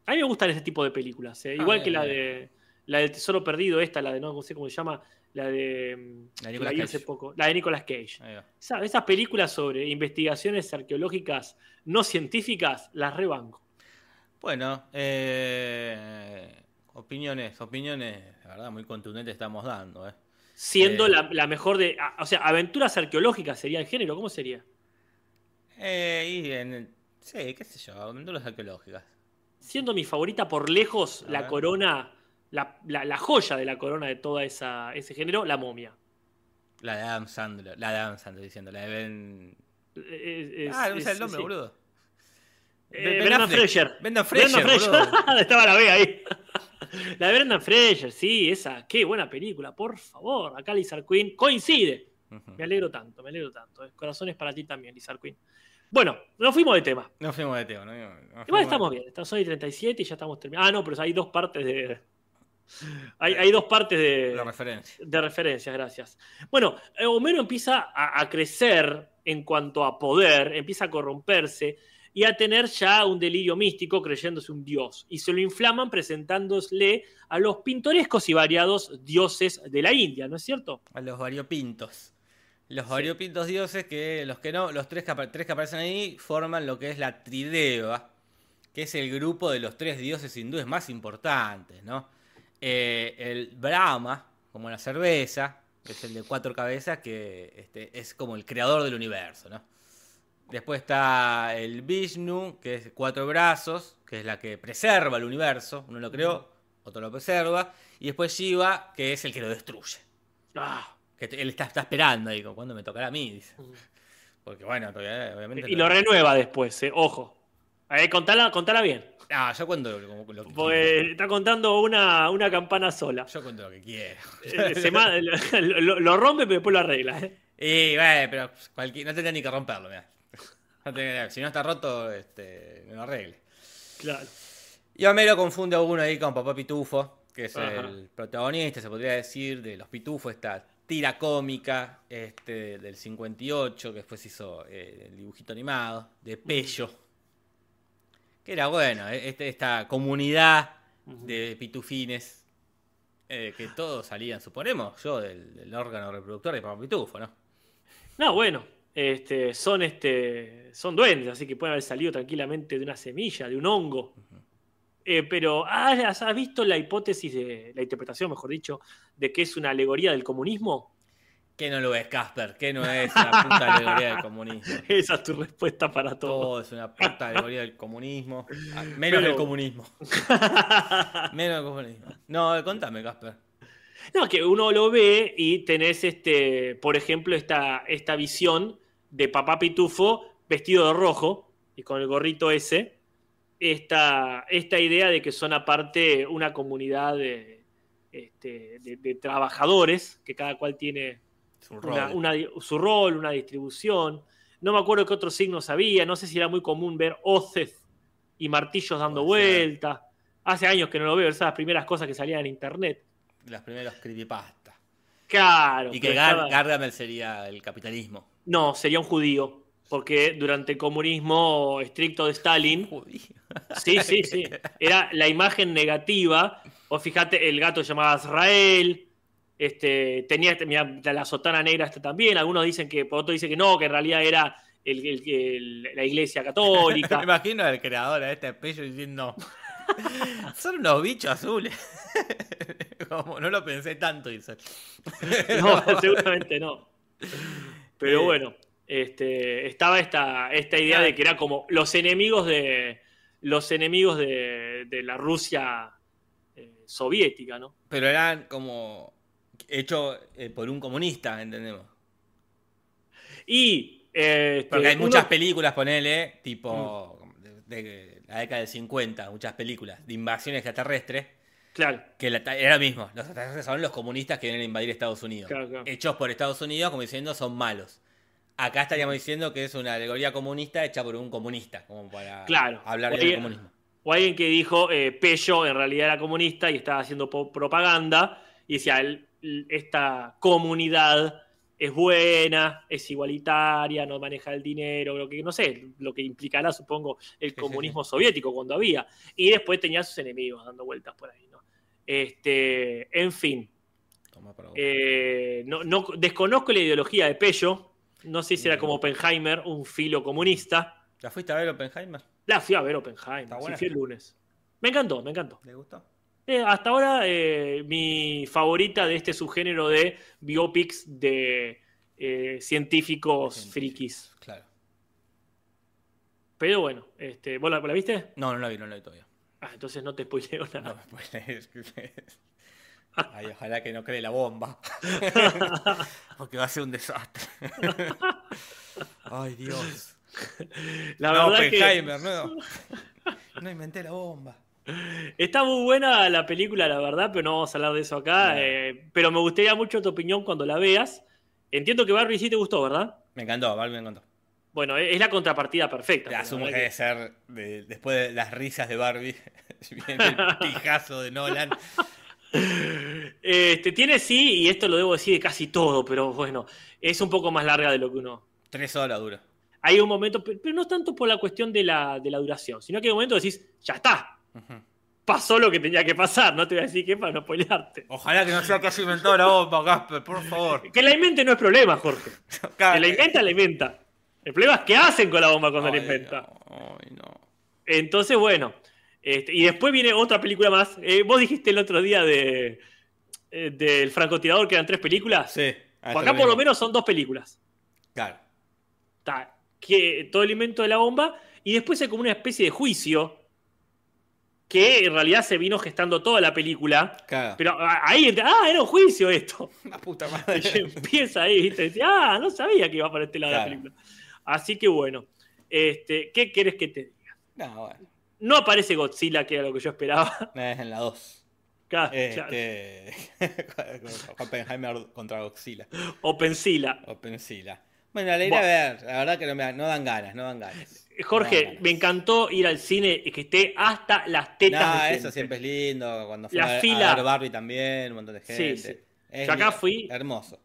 A mí me gustan ese tipo de películas, ¿eh? Ah, igual bien, que la de la del Tesoro Perdido, esta, la de no, no sé cómo se llama, la de mm, La de Nicolas vi hace Cage. poco, la de Nicolas Cage. Esa- esas películas sobre investigaciones arqueológicas no científicas las rebanco. Bueno, eh, opiniones, opiniones, la verdad, muy contundentes estamos dando, ¿eh? Siendo Eh. la, la mejor de. O sea, aventuras arqueológicas sería el género, ¿cómo sería? Eh, y en el- sí, qué sé yo, aventuras arqueológicas. Siendo mi favorita por lejos, A la ver. corona, la, la- la joya de la corona de todo ese género, la momia. La de Adam Sandler, la de Adam Sandler diciendo, la de Ben... Es- ah, no sé el nombre, sí. boludo. Eh, Ben Brendan. Fraser. Brendan Fraser. Estaba la B ahí. La de Brendan Fraser, sí, esa. Qué buena película, por favor. Acá Lizard Queen coincide. Me alegro tanto, me alegro tanto. Corazones para ti también, Lizard Queen. Bueno, nos fuimos de tema. No fuimos de tema, ¿no? No fuimos Igual de- estamos bien. Estamos hoy 37 y ya estamos terminando. Ah, no, pero hay dos partes de. Hay, hay dos partes de, La referencia. de referencias, gracias. Bueno, eh, Homero empieza a, a crecer en cuanto a poder, empieza a corromperse y a tener ya un delirio místico creyéndose un dios. Y se lo inflaman presentándole a los pintorescos y variados dioses de la India, ¿no es cierto? A los variopintos. Los Sí. variopintos dioses que los que no, los tres que, tres que aparecen ahí forman lo que es la trideva, que es el grupo de los tres dioses hindúes más importantes, ¿no? Eh, el Brahma, como la cerveza, que es el de cuatro cabezas, que este, es como el creador del universo, ¿no? Después está el Vishnu, que es cuatro brazos, que es la que preserva el universo. Uno lo creó, otro lo preserva. Y después Shiva, que es el que lo destruye Ah, que él está, está esperando como, ¿cuándo me tocará a mí? Dice. Porque bueno, todavía, obviamente. Y lo renueva después, eh, ojo. Eh, contala, contala bien. Ah, yo cuento lo, como- lo que quiero. está contando una, una campana sola. Yo cuento lo que quiero. Eh, se lo, lo- lo rompe, pero después lo arregla. eh. Y bueno, pero cualquier, no tendría ni que romperlo, mirá. No si no está roto, este, me lo arregle. Claro. Y Homero confunde a uno ahí con Papá Pitufo, que es Ajá. el protagonista, se podría decir, de Los Pitufos, esta tira cómica este, del 58, que después hizo eh, el dibujito animado, de Pello. Que era bueno, eh, este- esta comunidad de pitufines, eh, que todos salían, suponemos, yo, del, del órgano reproductor de Papá Pitufo, ¿no? No, bueno, este, son, este, son duendes, así que pueden haber salido tranquilamente de una semilla, de un hongo. Eh, pero, ¿has, has visto la hipótesis de, la interpretación, mejor dicho, de que es una alegoría del comunismo? ¿Qué no lo es, Casper? ¿Qué no es una puta alegoría del comunismo? Esa es tu respuesta para todo. Todo es una puta alegoría del comunismo. Menos Pero- del comunismo. Menos del comunismo. No, contame, Casper. No, que uno lo ve y tenés, este, por ejemplo, esta, esta visión de papá pitufo vestido de rojo y con el gorrito ese. Esta, esta idea de que son aparte una comunidad de, este, de- de trabajadores, que cada cual tiene Su rol. una su rol, una distribución. No me acuerdo qué otros signos había, no sé si era muy común ver hoces y martillos dando Puede ser. vueltas. Hace años que no lo veo, esas las primeras cosas que salían en internet. Las primeras creepypasta. Claro. Y que Gar- Gargamel sería el capitalismo. No, sería un judío. Porque durante el comunismo estricto de Stalin, Judío. sí, sí, sí, era la imagen negativa. O fíjate, el gato se llamaba Israel, este, tenía este- mirá, la sotana negra esta también. Algunos dicen que, por otro dicen que no, que en realidad era el- el- el- la iglesia Me católica. imagino al creador de este pello diciendo. Son unos bichos azules. Como no lo pensé tanto, dice. No, seguramente no. Pero Eh. bueno, este, estaba esta, esta idea de que era como los enemigos de los enemigos de, de la Rusia eh, soviética, ¿no? Pero eran como hechos eh, por un comunista, entendemos. Y este, Porque hay uno- muchas películas, ponele, tipo de, de la década del 50, muchas películas de invasión extraterrestre, Claro, que la- era lo mismo. Los extraterrestres son los comunistas que vienen a invadir Estados Unidos. Claro, claro. Hechos por Estados Unidos, como diciendo, son malos. Acá estaríamos diciendo que es una alegoría comunista hecha por un comunista, como para Claro. hablar del comunismo. o alguien que dijo eh, Pello en realidad era comunista y estaba haciendo propaganda y decía "El- el- esta comunidad es buena, es igualitaria, no maneja el dinero, lo que no sé, lo que implicará supongo el sí, comunismo soviético cuando había y después tenía sus enemigos dando vueltas por ahí, ¿no? Este, en fin, Toma para eh, no, no- desconozco la ideología de Pello, no sé si era como Oppenheimer, un filo comunista. ¿La fuiste a ver Oppenheimer? La fui a ver Oppenheimer, Está sí, buena. fui el lunes. Me encantó, me encantó. ¿Le gustó? Eh, hasta ahora, eh, mi favorita de este subgénero de biopics de eh, científicos frikis. Claro. Pero bueno, este, ¿vos la, la viste? No, no la vi, no la vi todavía. Ah, entonces no te spoileo No nada. me spoilees. Ay, ojalá que no cree la bomba. Porque va a ser un desastre. Ay, Dios. La no, verdad que no. No inventé la bomba. Está muy buena la película, la verdad, pero no vamos a hablar de eso acá. No. eh, pero me gustaría mucho tu opinión cuando la veas. Entiendo que Barbie sí te gustó, ¿verdad? Me encantó, Barbie me encantó. Bueno, es la contrapartida perfecta. La asumo que debe ser de- después de las risas de Barbie. Viene el pijazo de Nolan. Este, tiene sí, y esto lo debo decir de casi todo, pero bueno, es un poco más larga de lo que uno. Tres horas dura. Hay un momento, pe- pero no tanto por la cuestión de la, de la duración, sino que hay un momento que decís, ya está, Pasó lo que tenía que pasar, no te voy a decir qué para no spoilearte. Ojalá que no sea que haya inventado la bomba, Gasper, por favor. Que la invente no es problema, Jorge. Que la inventa, la inventa. El problema es qué hacen con la bomba cuando la inventa. no, ay, no. Entonces, bueno. este, y después viene otra película más. Eh, vos dijiste el otro día de eh, del francotirador que eran tres películas. Sí. Pues acá por lo menos son dos películas. Claro. Está que, todo el invento de la bomba. Y después hay como una especie de juicio. Que en realidad se vino gestando toda la película. Claro. Pero ahí, ah, era un juicio esto. La puta Y madre. empieza ahí, ¿viste? Decía, ah, no sabía que iba para este lado de la película. Así que bueno, este, ¿qué querés que te diga? No, bueno. No aparece Godzilla, que era lo que yo esperaba. Es en la 2. Claro. Este. Oppenheimer contra Godzilla. O Pensila. O Pensila. Bueno, la iré a ver. La verdad que no, me, no dan ganas, no dan ganas. Jorge, me encantó ir al cine y que esté hasta las tetas. De eso siempre es lindo. Cuando fue La a, a fila. ver Barbie también, un montón de gente. sí. Es Yo acá fui- Hermoso.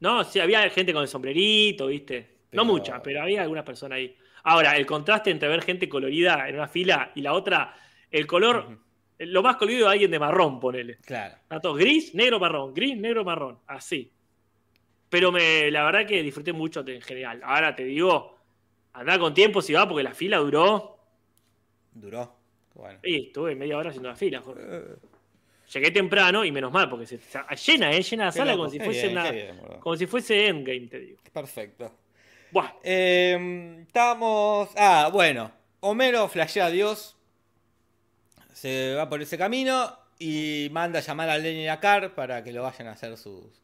No, sí, había gente con el sombrerito, ¿viste? Pero- No mucha, pero había algunas personas ahí. Ahora, el contraste entre ver gente colorida en una fila y la otra, el color, lo más colorido de alguien de marrón, ponele. Claro. A gris, negro, marrón, gris, negro, marrón, así. Pero me, la verdad que disfruté mucho en general. Ahora te digo, andá con tiempo si va, porque la fila duró. Duró. Bueno. Y estuve media hora haciendo la fila, Jorge. Eh, Llegué temprano y menos mal, porque se, se- llena, ¿eh? Llena la sala loco, como si fuese bien, una. bien, como si fuese Endgame, te digo. Perfecto. Buah. Eh, estamos. Ah, bueno. Homero flashea a Dios. Se va por ese camino y manda a llamar a Lenny y a Carr para que lo vayan a hacer sus.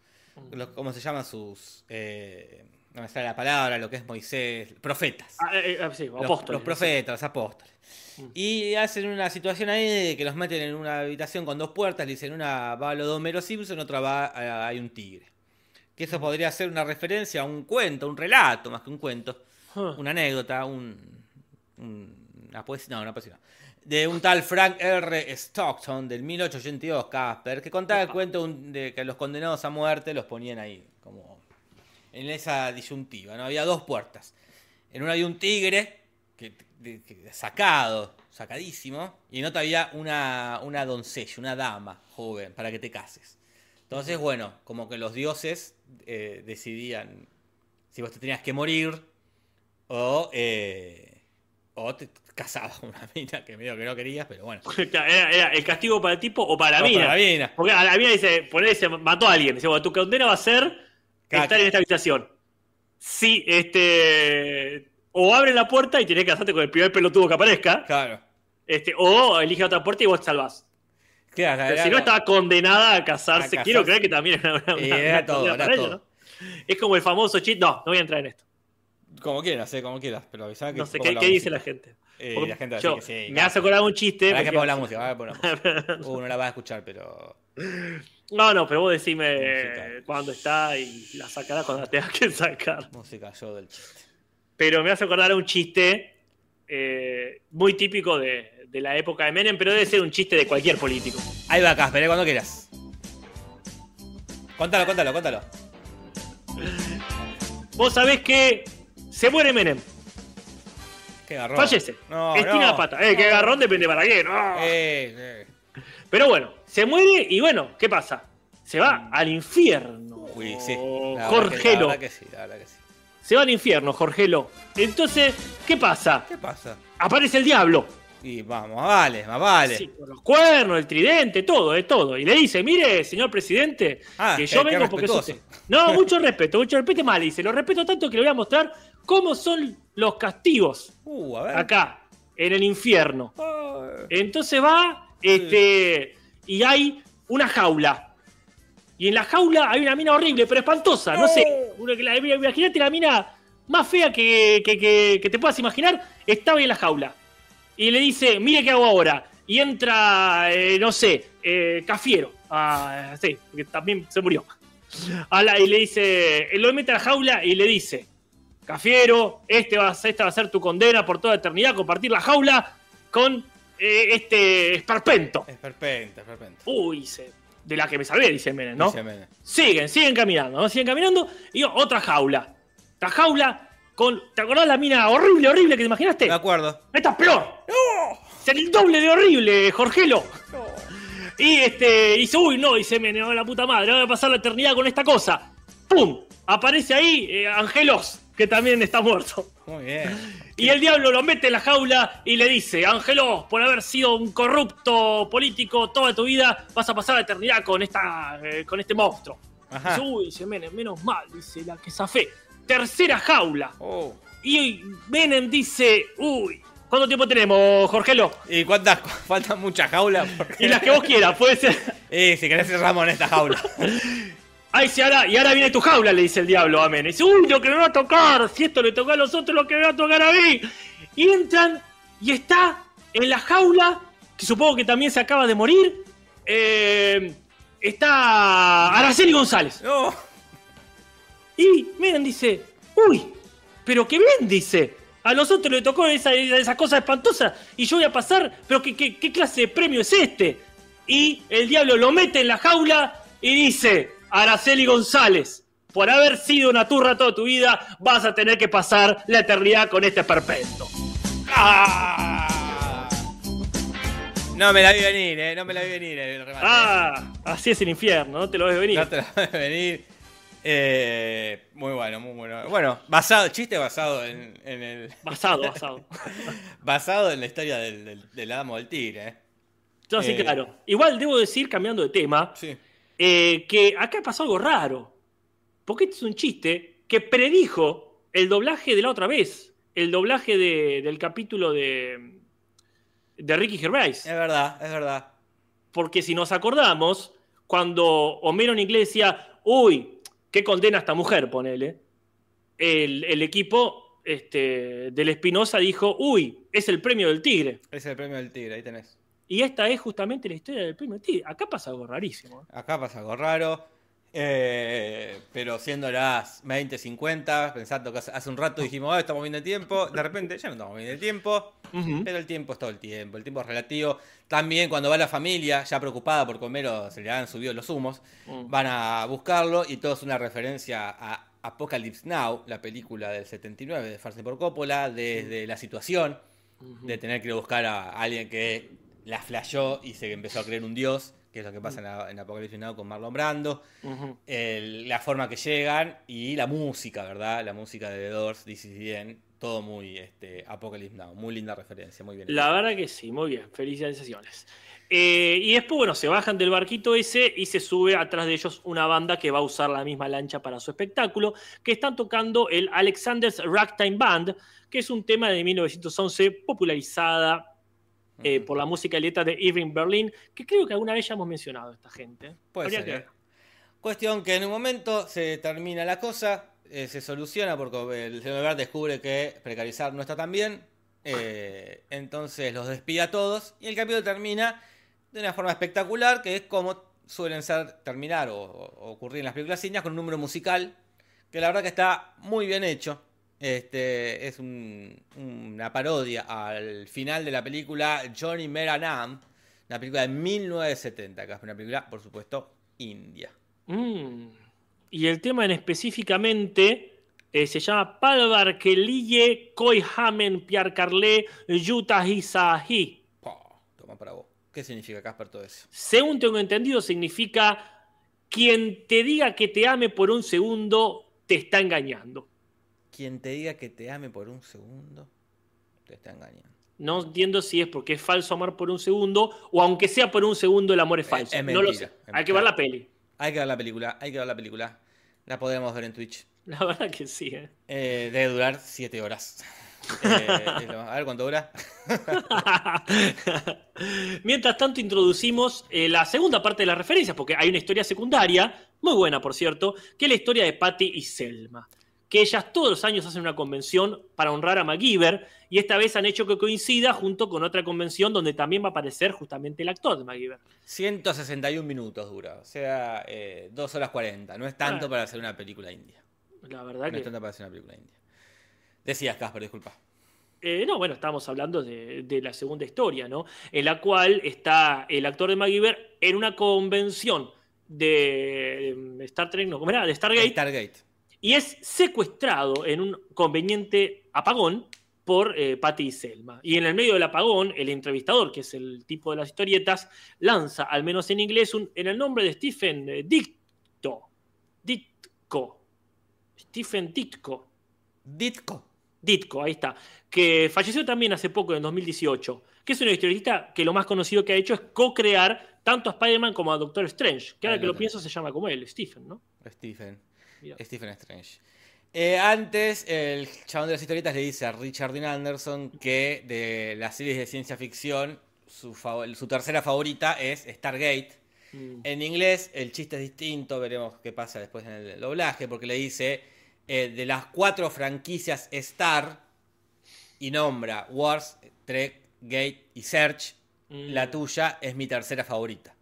los- ¿Cómo se llaman sus. eh, no me sale la palabra, lo que es Moisés. Profetas. Ah, eh, eh, sí, Los- apóstoles. Los, profetas, los apóstoles. Mm. Y hacen una situación ahí de que los meten en una habitación con dos puertas. Le dicen una va a lo de Homero Simpson, otra va a, hay un tigre. Que eso podría ser una referencia a un cuento, un relato, más que un cuento. Una anécdota, un. un- una poesía. No, una poesía. no. De un tal Frank R. Stockton del 1882, Casper, que contaba el cuento de que los condenados a muerte los ponían ahí, como en esa disyuntiva. ¿no? Había dos puertas. En una había un tigre que, de- que- sacado, sacadísimo, y en otra había una, una doncella, una dama joven, para que te cases. Entonces, bueno, como que los dioses eh, decidían si vos te tenías que morir o, eh, o te casabas con una mina que medio que no querías, pero bueno. Era, era el castigo para el tipo o para la O mina. para la mina. Porque a la mina dice, ponele, mató a alguien. Dice, bueno, tu condena va a ser Caca. estar en esta habitación. Sí, este. O abre la puerta y tenés que casarte con el primer pelotudo que aparezca. Claro. Este, o elige otra puerta y vos te salvás. Claro, Pero era- si no, estaba condenada a casarse. A casarse. Quiero creer que también era una, una- era una todo, era ella, todo. ¿no? Es como el famoso chiste. No, no voy a entrar en esto. Como quieras, eh, como quieras, pero avisá que No sé qué, la qué dice la gente. Eh, la gente va a yo- decir que sí. me hace acordar un chiste. Ahora que pongo la música, ahora pongo la música. Uh, no la vas a escuchar, pero. No, no, pero vos decime Música. cuándo está y la sacarás cuando la tengas que sacar. Música yo del chiste. Pero me hace acordar a un chiste eh, muy típico de, de la época de Menem, pero debe ser un chiste de cualquier político. Ahí va, Casper, eh, cuando quieras. Contalo, contalo, contalo. Vos sabés que se muere Menem, Qué garrón. fallece, No, no. la pata. Eh, qué garrón depende para qué, no. Eh, eh. Pero bueno, se muere y bueno, ¿qué pasa? Se va al infierno. Uy, sí. Que- Jorgelo. verdad que sí, la verdad que sí. Se va al infierno, Jorgelo. Entonces, ¿qué pasa? ¿Qué pasa? Aparece el diablo. Y vamos, más vale, más vale. Sí, con los cuernos, el tridente, todo, es todo. Y le dice, mire, señor presidente, Ah, que yo vengo porque usted. No, mucho respeto, mucho respeto mal. Dice, lo respeto tanto que le voy a mostrar cómo son los castigos Uh, a ver. acá, en el infierno. Ay. Entonces va, este, y hay una jaula. Y en la jaula hay una mina horrible, pero espantosa, no sé. Imagínate la mina más fea que, que- que- que te puedas imaginar, estaba en la jaula. Y le dice, mire qué hago ahora. Y entra, eh, no sé, eh, Cafiero. Ah, sí, que también se murió. A la- y le dice, él lo mete a la jaula y le dice, Cafiero, este va, esta va a ser tu condena por toda eternidad, compartir la jaula con eh, este esperpento. Es perpente, es perpente. Uy, dice, de la que me salvé, dice Menem, ¿no? Dice Menem. Siguen, siguen caminando, ¿no? Siguen caminando y otra jaula. Otra jaula con, ¿te acordás la mina horrible, horrible que te imaginaste? De acuerdo. Esta es peor. Es el doble de horrible, Jorgelo. Y este, dice, uy, no, dice Menem, "oh, la puta madre, voy a pasar la eternidad con esta cosa. ¡Pum! Aparece ahí eh, Angelos, que también está muerto. Muy bien. Y el diablo lo mete en la jaula y le dice, Angelos, por haber sido un corrupto político toda tu vida, vas a pasar la eternidad con, esta, eh, con este monstruo. Ajá. Dice, uy, dice Menem, menos mal, dice la que zafé. Tercera jaula. Oh. Y Menem dice, uy, ¿Cuánto tiempo tenemos, Jorgelo? ¿Y cuántas? Faltan muchas jaulas. porque- Y las que vos quieras, puede ser. Eh, si querés cerramos en esta jaula. Ay, si ahora, y ahora viene tu jaula, le dice el diablo, amén. Y dice, uy, lo que me va a tocar, si esto le toca a los otros, lo que me va a tocar a mí. Y entran, y está en la jaula, que supongo que también se acaba de morir, eh, está Araceli González. No. Y miren, dice, uy, pero qué bien, dice. A los otros le tocó esa, esa cosa espantosa y yo voy a pasar, pero ¿qué, qué, qué clase de premio es este? Y el diablo lo mete en la jaula y dice, Araceli González, por haber sido una turra toda tu vida, vas a tener que pasar la eternidad con este perpetuo. Ah. No me la vi venir, eh. No me la vi venir el remate. Ah, así es el infierno, no te lo ves venir. No te la ves venir. Eh, muy bueno, muy bueno. Bueno, basado, chiste basado en, en el. Basado, basado. basado en la historia del, del, del Adamo del Tigre, eh. No, sí, Eh. claro. Igual debo decir, cambiando de tema, Sí. Eh, que acá pasó algo raro. Porque este es un chiste que predijo el doblaje de la otra vez. El doblaje de- del capítulo de, de Ricky Gervais. Es verdad, es verdad. Porque si nos acordamos, cuando Homero en inglés decía, uy, qué condena esta mujer, ponele. El, el equipo este, del Espinosa dijo, uy, es el premio del tigre. Es el premio del Tigre, ahí tenés. Y esta es justamente la historia del del tigre. Acá pasa algo rarísimo. Acá pasa algo raro. eh, pero siendo las 20.50, pensando que hace, un rato dijimos, ah, estamos bien de tiempo. De repente ya no estamos bien de tiempo. Pero el tiempo es todo el tiempo, el tiempo es relativo. También cuando va la familia, ya preocupada porque Homero se le han subido los humos, Mm. van a buscarlo y todo es una referencia a Apocalypse Now, la película del 79 de Farce por Coppola, desde la situación de tener que ir a buscar a alguien que la flasheó y se empezó a creer un dios, que es lo que pasa en, la- en Apocalypse Now con Marlon Brando, el- la forma que llegan y la música, ¿verdad? La música de The Doors, This Is The End, todo muy este, Apocalypse Now, muy linda referencia, muy bien. La verdad que sí, muy bien, felicitaciones. Eh, y después, bueno, se bajan del barquito ese y se sube atrás de ellos una banda que va a usar la misma lancha para su espectáculo, que están tocando el Alexander's Ragtime Band, que es un tema de 1911 popularizada eh, por la música y letra de Irving Berlin, que creo que alguna vez ya hemos mencionado a esta gente. Puede ser, que ¿eh? Cuestión que en un momento se termina la cosa, eh, se soluciona porque el señor Bert descubre que precarizar no está tan bien, eh, entonces los despide a todos y el capítulo termina de una forma espectacular, que es como suelen ser terminar o, o ocurrir en las películas indias con un número musical que la verdad que está muy bien hecho. Este es un- una parodia al final de la película Johnny Meranam, una película de 1970, que es una película, por supuesto, india. Mm. Y el tema en específicamente eh, se llama Palvar Kelille Koi Hamen Piar Carle Yuta Hisahi. Po, toma para vos. ¿Qué significa, Casper, todo eso? Según tengo entendido, significa quien te diga que te ame por un segundo te está engañando. Quien te diga que te ame por un segundo, te está engañando. No entiendo si es porque es falso amar por un segundo o aunque sea por un segundo el amor es falso. es no lo sé. Hay que ver la peli. Hay que ver la película, hay que ver la película. La podremos ver en Twitch. La verdad que sí. ¿eh? Eh, debe durar 7 horas. Eh, lo- a ver cuánto dura. Mientras tanto, introducimos eh, la segunda parte de las referencias, porque hay una historia secundaria, muy buena por cierto, que es la historia de Patty y Selma. Que ellas todos los años hacen una convención para honrar a MacGyver, y esta vez han hecho que coincida junto con otra convención donde también va a aparecer justamente el actor de MacGyver. 161 minutos dura, o sea, 2 horas 40. No es tanto Ah. para hacer una película india. La verdad No es que. tanto para hacer una película india. Decías, Casper, disculpa. Eh, no, bueno, estábamos hablando de, de la segunda historia, ¿no? En la cual está el actor de MacGyver en una convención de, de Star Trek, no, ¿cómo era? De Stargate. Stargate. Y es secuestrado en un conveniente apagón por eh, Patty y Selma. Y en el medio del apagón, el entrevistador, que es el tipo de las historietas, lanza, al menos en inglés, un- en el nombre de Stephen eh, Ditko. Ditko. Stephen Ditko. Ditko. Ditko, ahí está. Que falleció también hace poco, en 2018. Que es un historietista que lo más conocido que ha hecho es co-crear tanto a Spider-Man como a Doctor Strange. Que ahora que lo pienso se llama como él, Stephen, ¿no? Stephen. Mira. Stephen Strange. Eh, antes, el chabón de las historietas le dice a Richard Dean Anderson que de las series de ciencia ficción, su tercera favorita es Stargate. Mm. En inglés, el chiste es distinto, veremos qué pasa después en el doblaje, porque le dice eh, de las cuatro franquicias Star y nombra Wars, Trek, Gate y Search, Mm. la tuya es mi tercera favorita.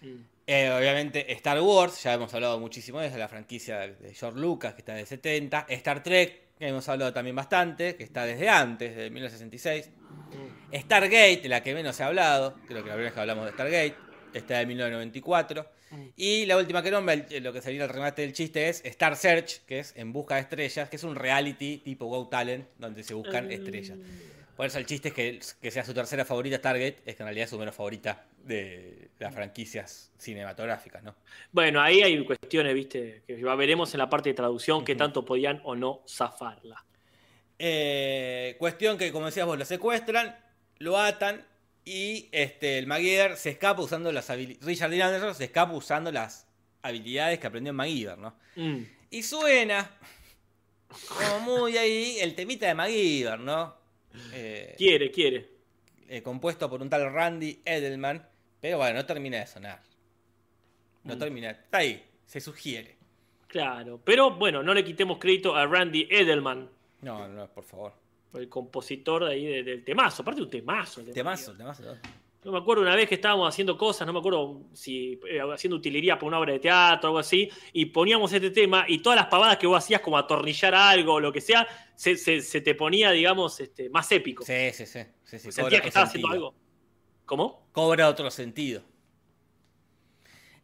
Mm. Eh, obviamente Star Wars, ya hemos hablado muchísimo de eso, la franquicia de George Lucas, que está de 70. Star Trek, que hemos hablado también bastante, que está desde antes, de 1966. Mm. Stargate, la que menos se ha hablado, creo que la primera vez que hablamos de Stargate, está de 1994. Mm. Y la última que nombra, el- lo que sería el remate del chiste, es Star Search, que es En Busca de Estrellas, que es un reality tipo Go Talent, donde se buscan estrellas. Por eso el chiste es que, que sea su tercera favorita Stargate, es que en realidad es su menos favorita de las franquicias cinematográficas, ¿no? Bueno, ahí hay cuestiones, viste, que ya veremos en la parte de traducción que tanto podían o no zafarla. Eh, cuestión que, como decías vos, lo secuestran, lo atan y este, el MacGyver se escapa usando las habilidades. Richard Dean Anderson se escapa usando las habilidades que aprendió en MacGyver, ¿no? Mm. Y suena como muy ahí el temita de MacGyver, ¿no? Eh, Quiere, quiere. eh, compuesto por un tal Randy Edelman, pero bueno, no termina de sonar. No Mm. termina, está ahí, se sugiere. Claro. Pero bueno, no le quitemos crédito a Randy Edelman, No, no, por favor. el compositor de ahí de- del temazo. Aparte un temazo. Temazo, temazo. Yo me acuerdo una vez que estábamos haciendo cosas, no me acuerdo si eh, haciendo utilería para una obra de teatro o algo así, y poníamos este tema y todas las pavadas que vos hacías como atornillar algo o lo que sea, se, se- se te ponía, digamos, este, más épico. Sí, sí, sí. sí, sí, cobra Sentías que estabas haciendo algo. ¿Cómo? Cobra otro sentido.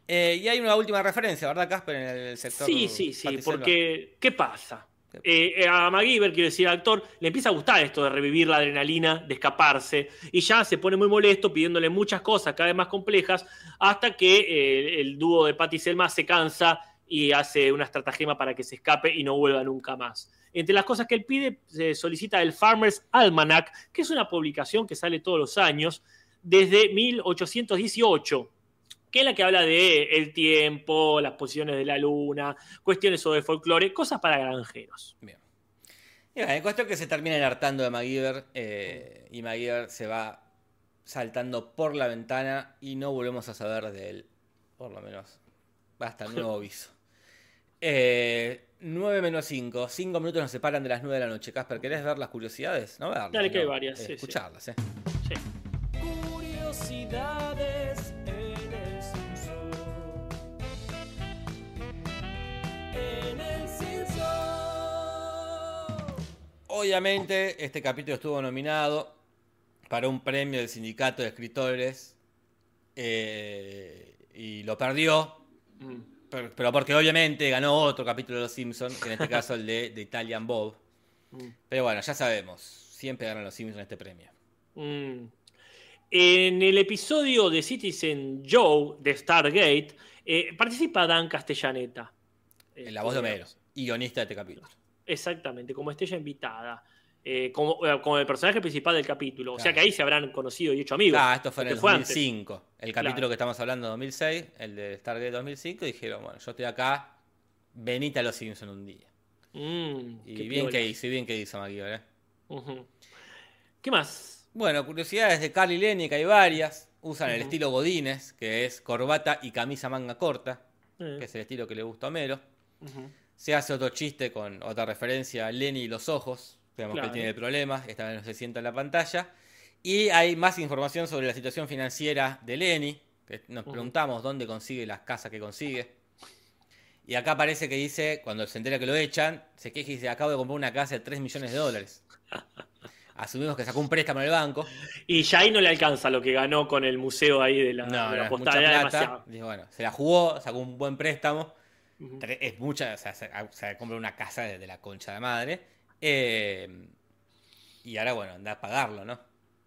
Eh, y hay una última referencia, ¿verdad, Casper? En el sector. Sí, sí, sí, porque ¿qué pasa? Eh, eh, a MacGyver, quiero decir, al actor, le empieza a gustar esto de revivir la adrenalina, de escaparse, y ya se pone muy molesto pidiéndole muchas cosas cada vez más complejas, hasta que eh, el dúo de Patty y Selma se cansa y hace una estratagema para que se escape y no vuelva nunca más. Entre las cosas que él pide, se solicita el Farmer's Almanac, que es una publicación que sale todos los años desde 1818 que es la que habla de el tiempo, las posiciones de la luna, cuestiones sobre folclore, cosas para granjeros. Bien. Y bueno, en cuestión que se termina hartando de MacGyver eh, y MacGyver se va saltando por la ventana y no volvemos a saber de él. Por lo menos. Hasta el nuevo aviso. Eh, 9 menos 5. 5 minutos nos separan de las 9 de la noche. Casper, ¿querés ver las curiosidades? No verlas. Dale, que hay varias, eh, sí, sí. escucharlas, eh. En el Simpson. En el Simpson. Obviamente, este capítulo estuvo nominado para un premio del sindicato de escritores eh, y lo perdió, Mm. pero, pero porque obviamente ganó otro capítulo de Los Simpsons, que en este caso el de, de Italian Bob. Mm. Pero bueno, ya sabemos, siempre ganan Los Simpsons este premio. Mm. En el episodio de Citizen Joe de Stargate, eh, participa Dan Castellaneta. En la voz de Este, Homero, y guionista de este capítulo. Exactamente, como estrella invitada. eh, como, eh, como el personaje principal del capítulo. O sea que ahí se habrán conocido y hecho amigos. Ah, esto fue en el porque fue antes. 2005. El capítulo Claro. que estamos hablando de 2006, el de Stargate 2005, dijeron, bueno, yo estoy acá, venite a Los Simpsons un día. Mm, Y bien que hizo, y bien que hizo MacGyver, ¿eh? ¿Qué más? Bueno, curiosidades de Carly Lenny, que hay varias. Usan el estilo Godínez, que es corbata y camisa manga corta, que es el estilo que le gusta a ujú. Se hace otro chiste con otra referencia a Lenny y los ojos. Vemos que Claro. él tiene problemas, esta vez no se sienta en la pantalla. Y hay más información sobre la situación financiera de Lenny, que nos preguntamos dónde consigue las casas que consigue. Y acá parece que dice, cuando se entera que lo echan, se queja y dice, acabo de comprar una casa de 3 millones de dólares. Asumimos que sacó un préstamo en el banco. Y ya ahí no le alcanza lo que ganó con el museo ahí de la, No, de la postal. mucha plata. Dijo, bueno, se la jugó, sacó un buen préstamo. Es mucha, o sea, se, o sea, compra una casa de, de la concha de madre. Eh, y ahora, bueno, anda a pagarlo, ¿no?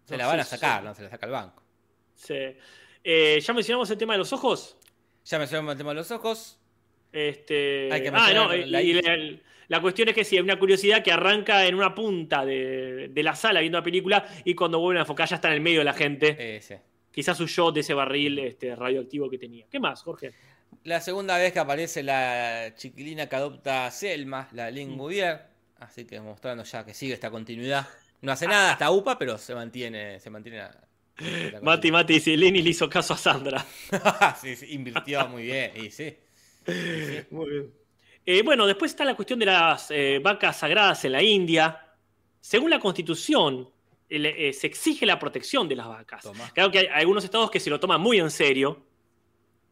Se No, la van sí, a sacar, sí. ¿no? Se la saca el banco. Sí. Eh, ¿Ya mencionamos el tema de los ojos? Ya mencionamos el tema de los ojos. Este... Hay que ah, no, la y la, cuestión es que sí, hay una curiosidad que arranca en una punta de, de la sala viendo la película y cuando vuelven a enfocar ya está en el medio de la gente. Eh. Quizás huyó de ese barril este, radioactivo que tenía. ¿Qué más, Jorge? La segunda vez que aparece la chiquilina que adopta a Selma, la Lynn Mm. Así que mostrando ya que sigue esta continuidad. No hace nada hasta UPA, pero se mantiene. Se mantiene la- Mati, Mati dice, Lenny le hizo caso a Sandra. sí, sí, invirtió muy bien. Y sí. Muy bien. Eh, bueno, después está la cuestión de las eh, vacas sagradas en la India. Según la constitución, eh, se exige la protección de las vacas. Claro que hay algunos estados que se lo toman muy en serio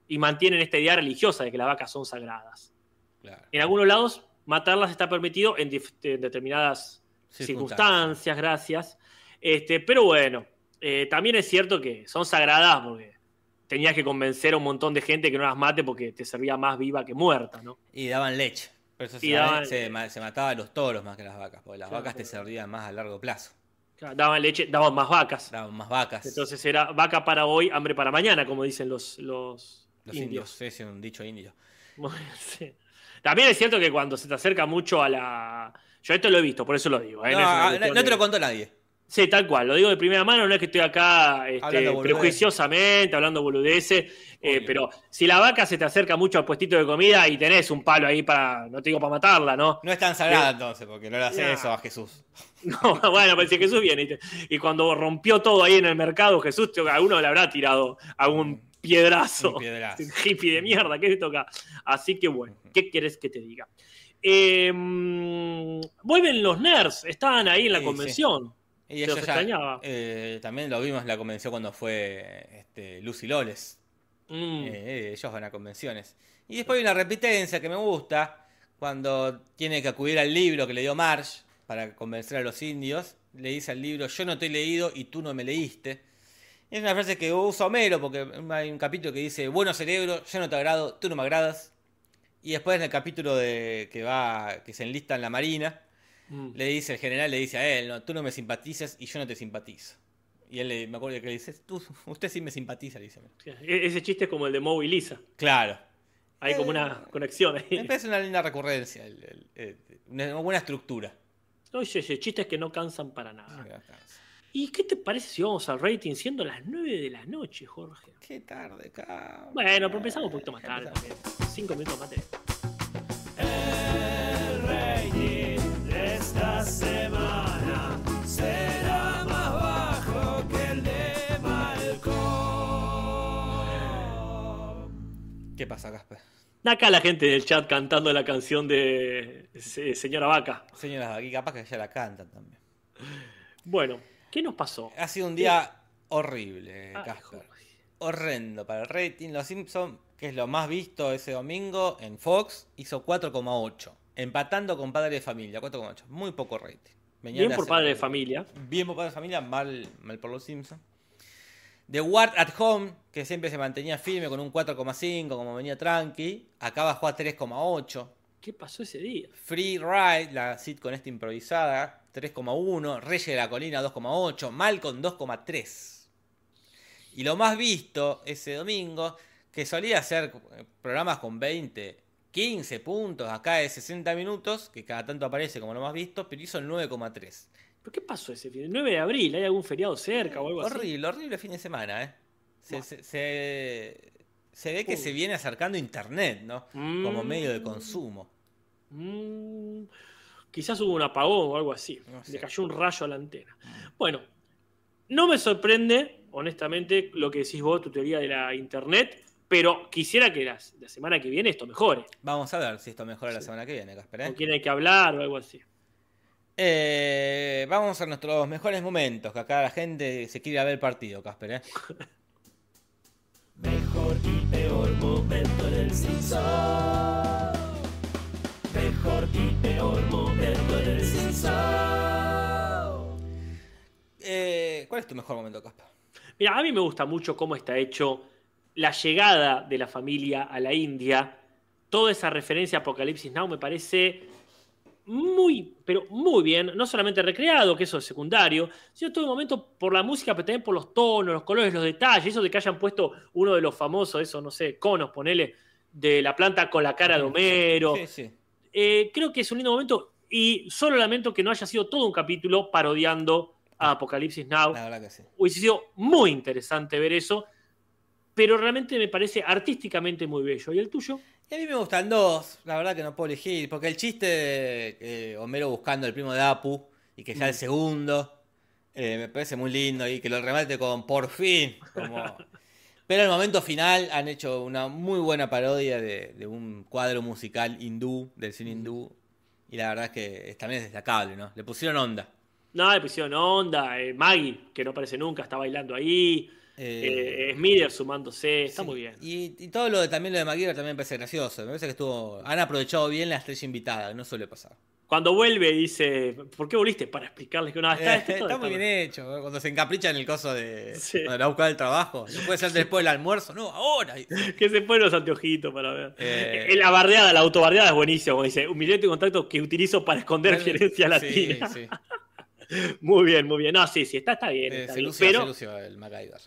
y mantienen esta idea religiosa de que las vacas son sagradas. Claro. En algunos lados, matarlas está permitido en, determinadas circunstancias, gracias. Este, pero bueno, también es cierto que son sagradas porque tenías que convencer a un montón de gente que no las mate porque te servía más viva que muerta, ¿no? Y daban leche. Por eso se, daban- se, se mataba a los toros más que las vacas. Porque las Claro, vacas te servían más a largo plazo. Claro, Daban leche, daban más vacas. Daban más vacas. Entonces era vaca para hoy, hambre para mañana, como dicen los, los, los indios. indios. Es un dicho indio. Sí. También es cierto que cuando se te acerca mucho a la... Yo esto lo he visto, por eso lo digo. ¿eh? No, no, te lo contó nadie. Sí, tal cual, lo digo de primera mano, no es que estoy acá este, Hablando prejuiciosamente, hablando boludeces, eh, pero si la vaca se te acerca mucho al puestito de comida y tenés un palo ahí para, no te digo para matarla, ¿no? No es tan sagrada entonces, porque no le hace Nah. eso a Jesús. No, bueno, pero si Jesús viene y, te- y cuando rompió todo ahí en el mercado, Jesús, a uno le habrá tirado algún piedrazo. Un piedrazo. Hippie de mierda, ¿qué te toca? Así que bueno, ¿qué quieres que te diga? Eh, mm, vuelven los nerds, estaban ahí en la Sí, convención. Y ellos ya, extrañaba. eh, también lo vimos en la convención cuando fue este, Lucy Loles. Mm. Eh, ellos van a convenciones. Y después hay una repitencia que me gusta, cuando tiene que acudir al libro que le dio Marge para convencer a los indios. Le dice al libro, yo no te he leído y tú no me leíste. Y es una frase que usa Homero, porque hay un capítulo que dice, bueno cerebro, yo no te agrado, tú no me agradas. Y después en el capítulo de que va, que se enlista en la marina, Mm. le dice, el general le dice a él, no, tú no me simpatizas y yo no te simpatizo. Y él le- me acuerdo que le dice, tú, usted sí me simpatiza, le dice. E- Ese chiste es como el de Moe y Lisa. Claro. Hay como Eh, una conexión ahí. Me parece una linda recurrencia, el- el- el- una buena estructura. Oye, oye, chistes que no cansan para nada. Me alcanza. ¿Y qué te parece si vamos al rating siendo las 9 de la noche, Jorge? Qué tarde, cabrón. Bueno, pero empezamos un poquito más tarde también. Cinco minutos más de... semana será más bajo que el de Malcolm. ¿Qué pasa, Casper? Acá la gente del chat cantando la canción de Se- Señora Vaca. Señoras, aquí capaz que ya la cantan también. Bueno, ¿qué nos pasó? Ha sido un día horrible, Ay, Casper. Horrendo para el rating. Los Simpsons, que es lo más visto ese domingo en Fox, hizo 4,8. Empatando con Padre de Familia, 4,8. Muy poco rating. Bien por padre de familia. Bien por Padre de Familia, mal, mal por los Simpsons. The Ward at Home, que siempre se mantenía firme con un 4,5, como venía tranqui. Acá bajó a 3,8. ¿Qué pasó ese día? Free Ride, la sitcom esta improvisada, 3,1. Reyes de la Colina, 2,8. Malcolm, 2,3. Y lo más visto ese domingo, que solía hacer programas con 20, 15 puntos, acá de 60 minutos, que cada tanto aparece como lo más visto, pero hizo el 9,3. ¿Pero qué pasó ese fin? El 9 de abril, ¿hay algún feriado cerca o algo así? Horrible, horrible fin de semana, ¿eh? Se, Buah. se- se- se ve que Uy. se viene acercando Internet, ¿no? Como Mm. medio de consumo. Mm, quizás hubo un apagón o algo así. No Le sé. cayó un rayo a la antena. Bueno, no me sorprende, honestamente, lo que decís vos, tu teoría de la internet, pero quisiera que la, la semana que viene esto mejore. Vamos a ver si esto mejora la semana que viene, Casper. ¿eh? ¿Con quién hay que hablar o algo así? Eh, vamos a nuestros mejores momentos, que acá la gente se quiere ir a ver el partido, Casper. ¿eh? Mejor y peor momento en el Simpson. Mejor y peor momento en el Simpson. Eh, ¿Cuál es tu mejor momento, Casper? Mira, a mí me gusta mucho cómo está hecho la llegada de la familia a la India. Toda esa referencia a Apocalipsis Now me parece muy, pero muy bien. No solamente recreado, que eso es secundario, sino todo el momento por la música, pero también por los tonos, los colores, los detalles. Eso de que hayan puesto uno de los famosos, eso, no sé, conos, ponele, de la planta con la cara de Homero. Sí, sí. Eh, creo que es un lindo momento y solo lamento que no haya sido todo un capítulo parodiando a Apocalipsis Now La verdad que sí. hubiese sido muy interesante ver eso. Pero realmente me parece artísticamente muy bello. ¿Y el tuyo? Y a mí me gustan dos, la verdad que no puedo elegir, porque el chiste de eh, Homero buscando el primo de Apu y que sea el segundo, eh, me parece muy lindo y que lo remate con por fin. Como... Pero en el momento final han hecho una muy buena parodia de, de un cuadro musical hindú, del cine hindú, y la verdad es que es- también es destacable, ¿no? Le pusieron onda. No, le pusieron onda. eh, Maggie, que no aparece nunca, está bailando ahí. Eh, Eh, Smither sumándose. Está Sí. muy bien. Y, y todo lo de, también lo de MacGyver también me parece gracioso. Me parece que estuvo. Han aprovechado bien la estrella invitada, no suele pasar. Cuando vuelve dice, ¿por qué volviste? Para explicarles que no, está, Eh, está muy bien hecho. Cuando se encapricha en el coso de. Sí. Cuando la busca del trabajo. No puede ser después del almuerzo, no, ahora. Que se ponen los anteojitos para ver. Eh. Eh, La bardeada, la autobardeada es buenísima. Dice, un billete de contacto que utilizo para esconder gerencia latina. sí. Muy bien, muy bien. No, sí, sí, está, está bien. Eh, está bien. lució, Pero el MacGyver.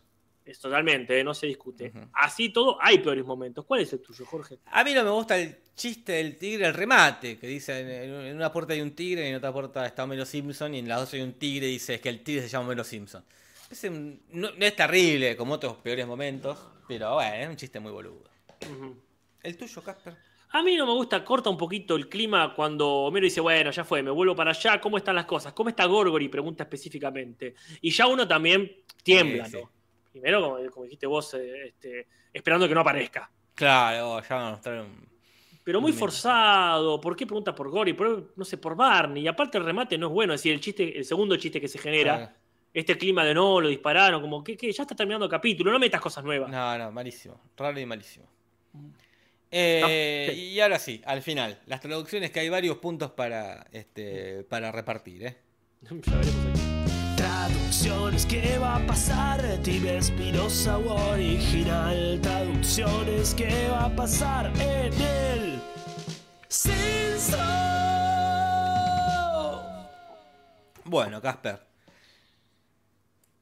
Es totalmente, eh, no se discute. Así todo, hay peores momentos. ¿Cuál es el tuyo, Jorge? A mí no me gusta el chiste del tigre, el remate, que dice en, una puerta hay un tigre y en otra puerta está Homero Simpson y en la otra hay un tigre y dice es que el tigre se llama Homero Simpson. Es un- no, no es terrible como otros peores momentos, pero bueno, es un chiste muy boludo. ¿El tuyo, Casper? A mí no me gusta, corta un poquito el clima cuando Homero dice, bueno, ya fue, me vuelvo para allá, ¿cómo están las cosas? ¿Cómo está Gorgory? Pregunta específicamente. Y ya uno también tiembla, Sí, sí. ¿no? Primero, como, como dijiste vos, eh, este, esperando que no aparezca. Claro, ya van a mostrar un... Pero muy forzado. ¿Por qué pregunta por Gory? Por, no sé, por Barney. Y aparte el remate no es bueno. Es decir, el chiste, el segundo chiste que se genera, este clima de no, lo dispararon, como que, que ya está terminando el capítulo, no metas cosas nuevas. No, no, malísimo. Raro y malísimo. Eh, No, sí. Y ahora sí, al final, las traducciones que hay varios puntos para, este, para repartir, ¿eh? Ya veremos aquí. Traducciones, ¿qué va a pasar? Tibia Espinosa original. Traducciones, ¿qué va a pasar en el censo? Bueno, Casper.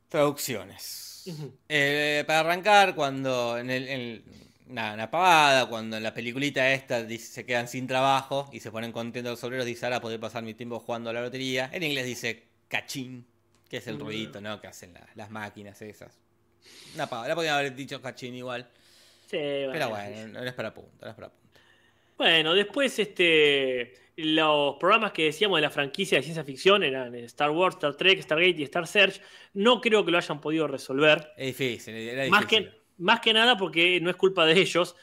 Traducciones. Eh, para arrancar, cuando en el, en- nada, una pavada, cuando en la peliculita esta dice- se quedan sin trabajo y se ponen contentos los obreros, dice ahora podré pasar mi tiempo jugando a la lotería. En inglés dice cachín, que es el ruidito, ¿no? Que hacen la- las máquinas esas. Una pavada, la podían haber dicho cachín igual. Sí, Pero bueno, no es para punto, no es para punto. Bueno, después este, los programas que decíamos de la franquicia de ciencia ficción eran Star Wars, Star Trek, Stargate y Star Search. No creo que lo hayan podido resolver. Es difícil, era Más difícil. que, más que nada porque no es culpa de ellos.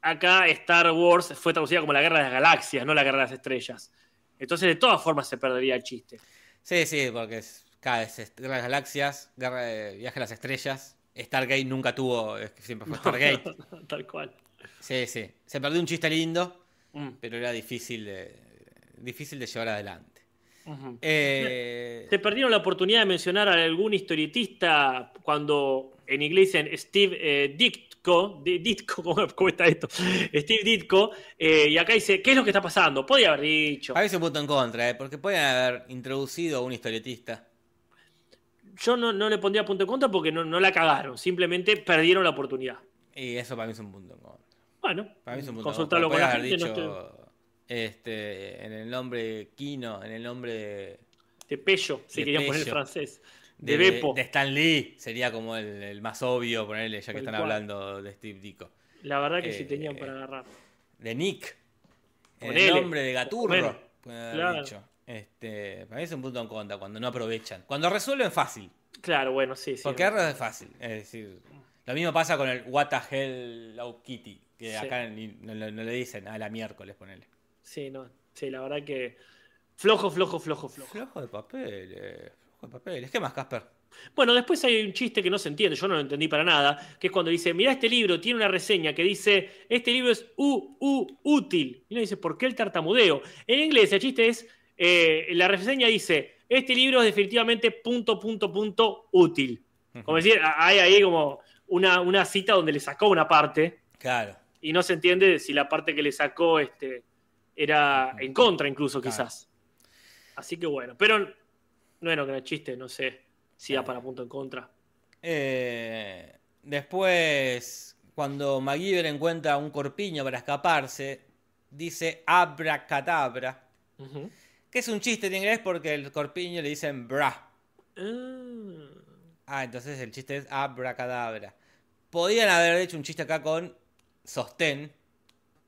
Acá Star Wars fue traducida como la guerra de las galaxias, no la guerra de las estrellas. Entonces, de todas formas, se perdería el chiste. Sí, sí, porque es- vez Guerra de las Galaxias, Guerra de Viaje a las Estrellas. Stargate nunca tuvo, es que siempre fue Stargate. Tal cual. Sí, sí. Se perdió un chiste lindo, Mm, pero era difícil de, difícil de llevar adelante. ujú. Eh, Se perdieron la oportunidad de mencionar a algún historietista cuando en inglés dicen Steve eh, Ditko, Di- Ditko, ¿cómo, está esto? Steve Ditko, eh, y acá dice, ¿qué es lo que está pasando? Podía haber dicho. a veces un punto en contra, eh, porque pueden haber introducido a un historietista. Yo no, no le pondría punto en contra porque no, no la cagaron, simplemente perdieron la oportunidad. Y eso para mí es un punto en contra. Bueno, Para mí es un punto consultarlo con la gente, haber no dicho, este, en el nombre Kino, en el nombre de, de Pello, si querían poner Pello. francés. de, De, Beppo. de Stan Lee, sería como el, el más obvio ponerle, ya que están cual. hablando de Steve Ditko. La verdad que sí Eh, tenían para agarrar. de Nick. En el nombre de Gaturro. Bueno, claro. dicho. Este, para mí es un punto en contra, cuando no aprovechan. Cuando resuelven fácil. Claro, bueno, sí, sí. Porque es fácil. Es decir, lo mismo pasa con el What the Hell Low Kitty. Que Sí. acá no, no- no le dicen a la miércoles, ponele. Sí, no, sí, la verdad que flojo, flojo, flojo, flojo. Flojo de papel, eh, flojo de papel. ¿Qué más, Casper? Bueno, después hay un chiste que no se entiende, yo no lo entendí para nada, que es cuando dice, mira este libro, tiene una reseña que dice, este libro es u, u, útil. Y uno dice, ¿por qué el tartamudeo? En inglés el chiste es, eh, la reseña dice, este libro es definitivamente punto, punto, punto, útil. Como decir, hay ahí como una, una cita donde le sacó una parte Claro. y no se entiende si la parte que le sacó este, era en contra incluso Claro. quizás. Así que bueno, pero bueno, que el chiste, no sé si da para punto en contra. Eh, después, cuando MacGyver encuentra un corpiño para escaparse, dice abracadabra. Ujú. Que es un chiste en inglés porque el corpiño le dicen bra. Ah, Ah, entonces el chiste es abracadabra. podían haber hecho un chiste acá con sostén.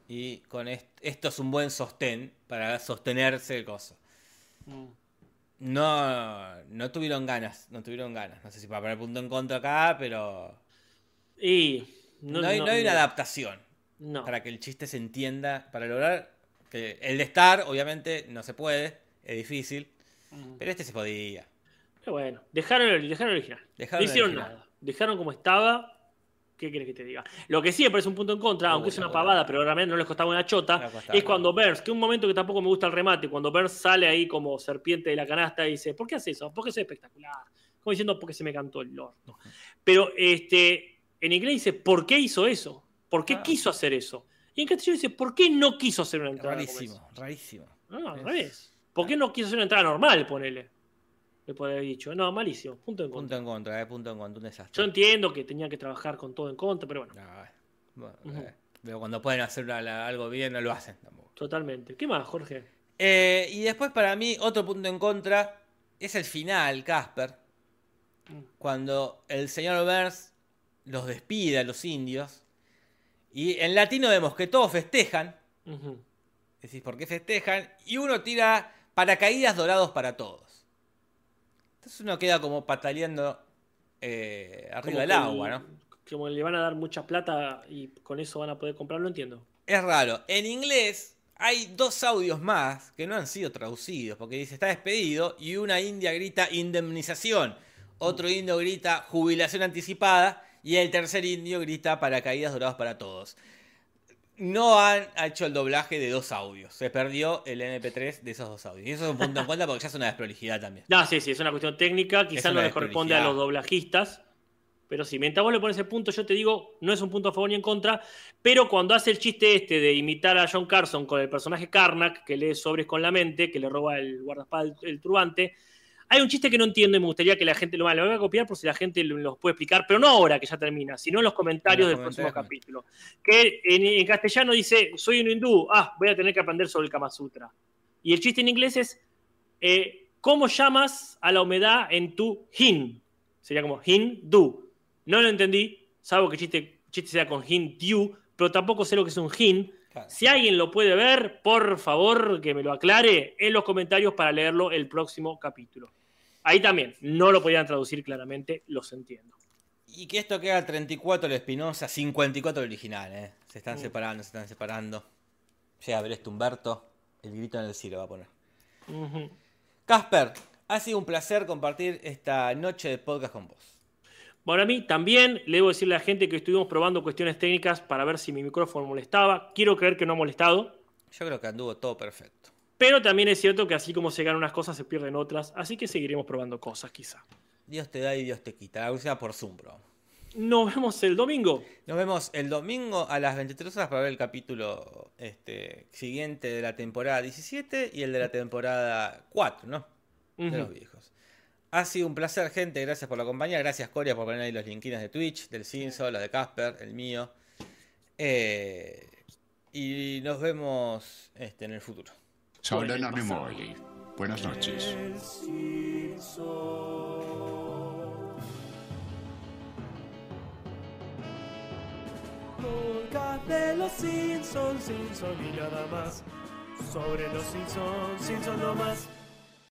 Y con est- esto es un buen sostén para sostenerse el coso. Mm. No, no tuvieron ganas, no tuvieron ganas. No sé si para poner punto en contra acá, pero Y. no, hay, no hay una adaptación No. para que el chiste se entienda, para lograr que el de estar, obviamente, no se puede, es difícil, Mm. pero este se podía. Pero bueno, dejaron el, dejaron el original. Dejaron no hicieron original. nada. Dejaron como estaba. ¿Qué querés que te diga? Lo que sí me parece un punto en contra, aunque es una pavada, pero realmente no les costaba una chota, costaba es cuando Burns, que un momento que tampoco me gusta el remate, cuando Burns sale ahí como serpiente de la canasta y dice, ¿por qué hace eso? Porque es espectacular. Como diciendo, porque se me cantó el orto. Pero este, en inglés dice, ¿por qué hizo eso? ¿Por qué Ah. quiso hacer eso? Y en castellano dice, ¿por qué no quiso hacer una entrada? Rarísimo, rarísimo. No, al revés. ¿Por qué no quiso hacer una entrada normal, ponele? Le puede haber dicho. No, malísimo. Punto en contra. Punto en contra, eh, punto en contra, un desastre. Yo entiendo que tenía que trabajar con todo en contra, pero bueno, Ah, bueno, eh, pero cuando pueden hacer la- algo bien, no lo hacen tampoco. totalmente. ¿Qué más, Jorge? Eh, y después, para mí, otro punto en contra es el final, Casper. Mm. Cuando el señor Burns los despide a los indios. Y en latino vemos que todos festejan. Ujú. Decís, ¿por qué festejan? Y uno tira paracaídas dorados para todos. Entonces uno queda como pataleando eh, arriba Como del agua, ¿no? Como le van a dar mucha plata y con eso van a poder comprar, no entiendo. Es raro. En inglés hay dos audios más que no han sido traducidos. Porque dice, está despedido. Y una india grita indemnización. Otro indio grita jubilación anticipada. Y el tercer indio grita paracaídas dorados para todos. No han hecho el doblaje de dos audios. Se perdió el MP3 de esos dos audios. Y eso es un punto en cuenta porque ya es una desprolijidad también. No, sí, sí, es una cuestión técnica, quizás no les corresponde a los doblajistas, pero sí, mientras vos le pones el punto, yo te digo, no es un punto a favor ni en contra, pero cuando hace el chiste este de imitar a John Carson con el personaje Karnak, que lee sobres con la mente, que le roba el guardaespaldas, el turbante, hay un chiste que no entiendo y me gustaría que la gente lo, lo voy a copiar por si la gente lo- puede explicar, pero no ahora que ya termina, sino en los comentarios En los del próximo capítulo. Que en, en castellano dice, soy un hindú, ah, voy a tener que aprender sobre el Kama Sutra. Y el chiste en inglés es, eh, ¿cómo llamas a la humedad en tu hin? Sería como hindu. No lo entendí, salvo que el chiste, chiste sea con hindu, pero tampoco sé lo que es un hin. Claro. Si alguien lo puede ver, por favor que me lo aclare en los comentarios para leerlo el próximo capítulo. Ahí también, no lo podían traducir claramente, los entiendo. Y que esto queda 34 el Espinosa, 54 el original, ¿eh? Se están Mm. separando, se están separando. Llega a ver esto Humberto. El grito en el cielo va a poner. Casper, ha sido un placer compartir esta noche de podcast con vos. Bueno, a mí también le debo decirle a la gente que estuvimos probando cuestiones técnicas para ver si mi micrófono molestaba. Quiero creer que no ha molestado, Yo creo que anduvo todo perfecto. Pero también es cierto que así como se ganan unas cosas, se pierden otras. Así que seguiremos probando cosas, quizá. Dios te da y Dios te quita. La última por Zoom, bro. Nos vemos el domingo. Nos vemos el domingo a las 23 horas para ver el capítulo este, siguiente de la temporada 17 y el de la temporada 4, ¿no? De los viejos. Ha sido un placer, gente. Gracias por la compañía. Gracias, Coria, por poner ahí los linkines de Twitch, del Cinso, la de Casper, el mío. Eh, y nos vemos este, en el futuro. Pasa. Nimoy. Buenas noches. Podcast de los Simpsons, Simpson y nada más. Sobre los Simpsons, Simpson no más.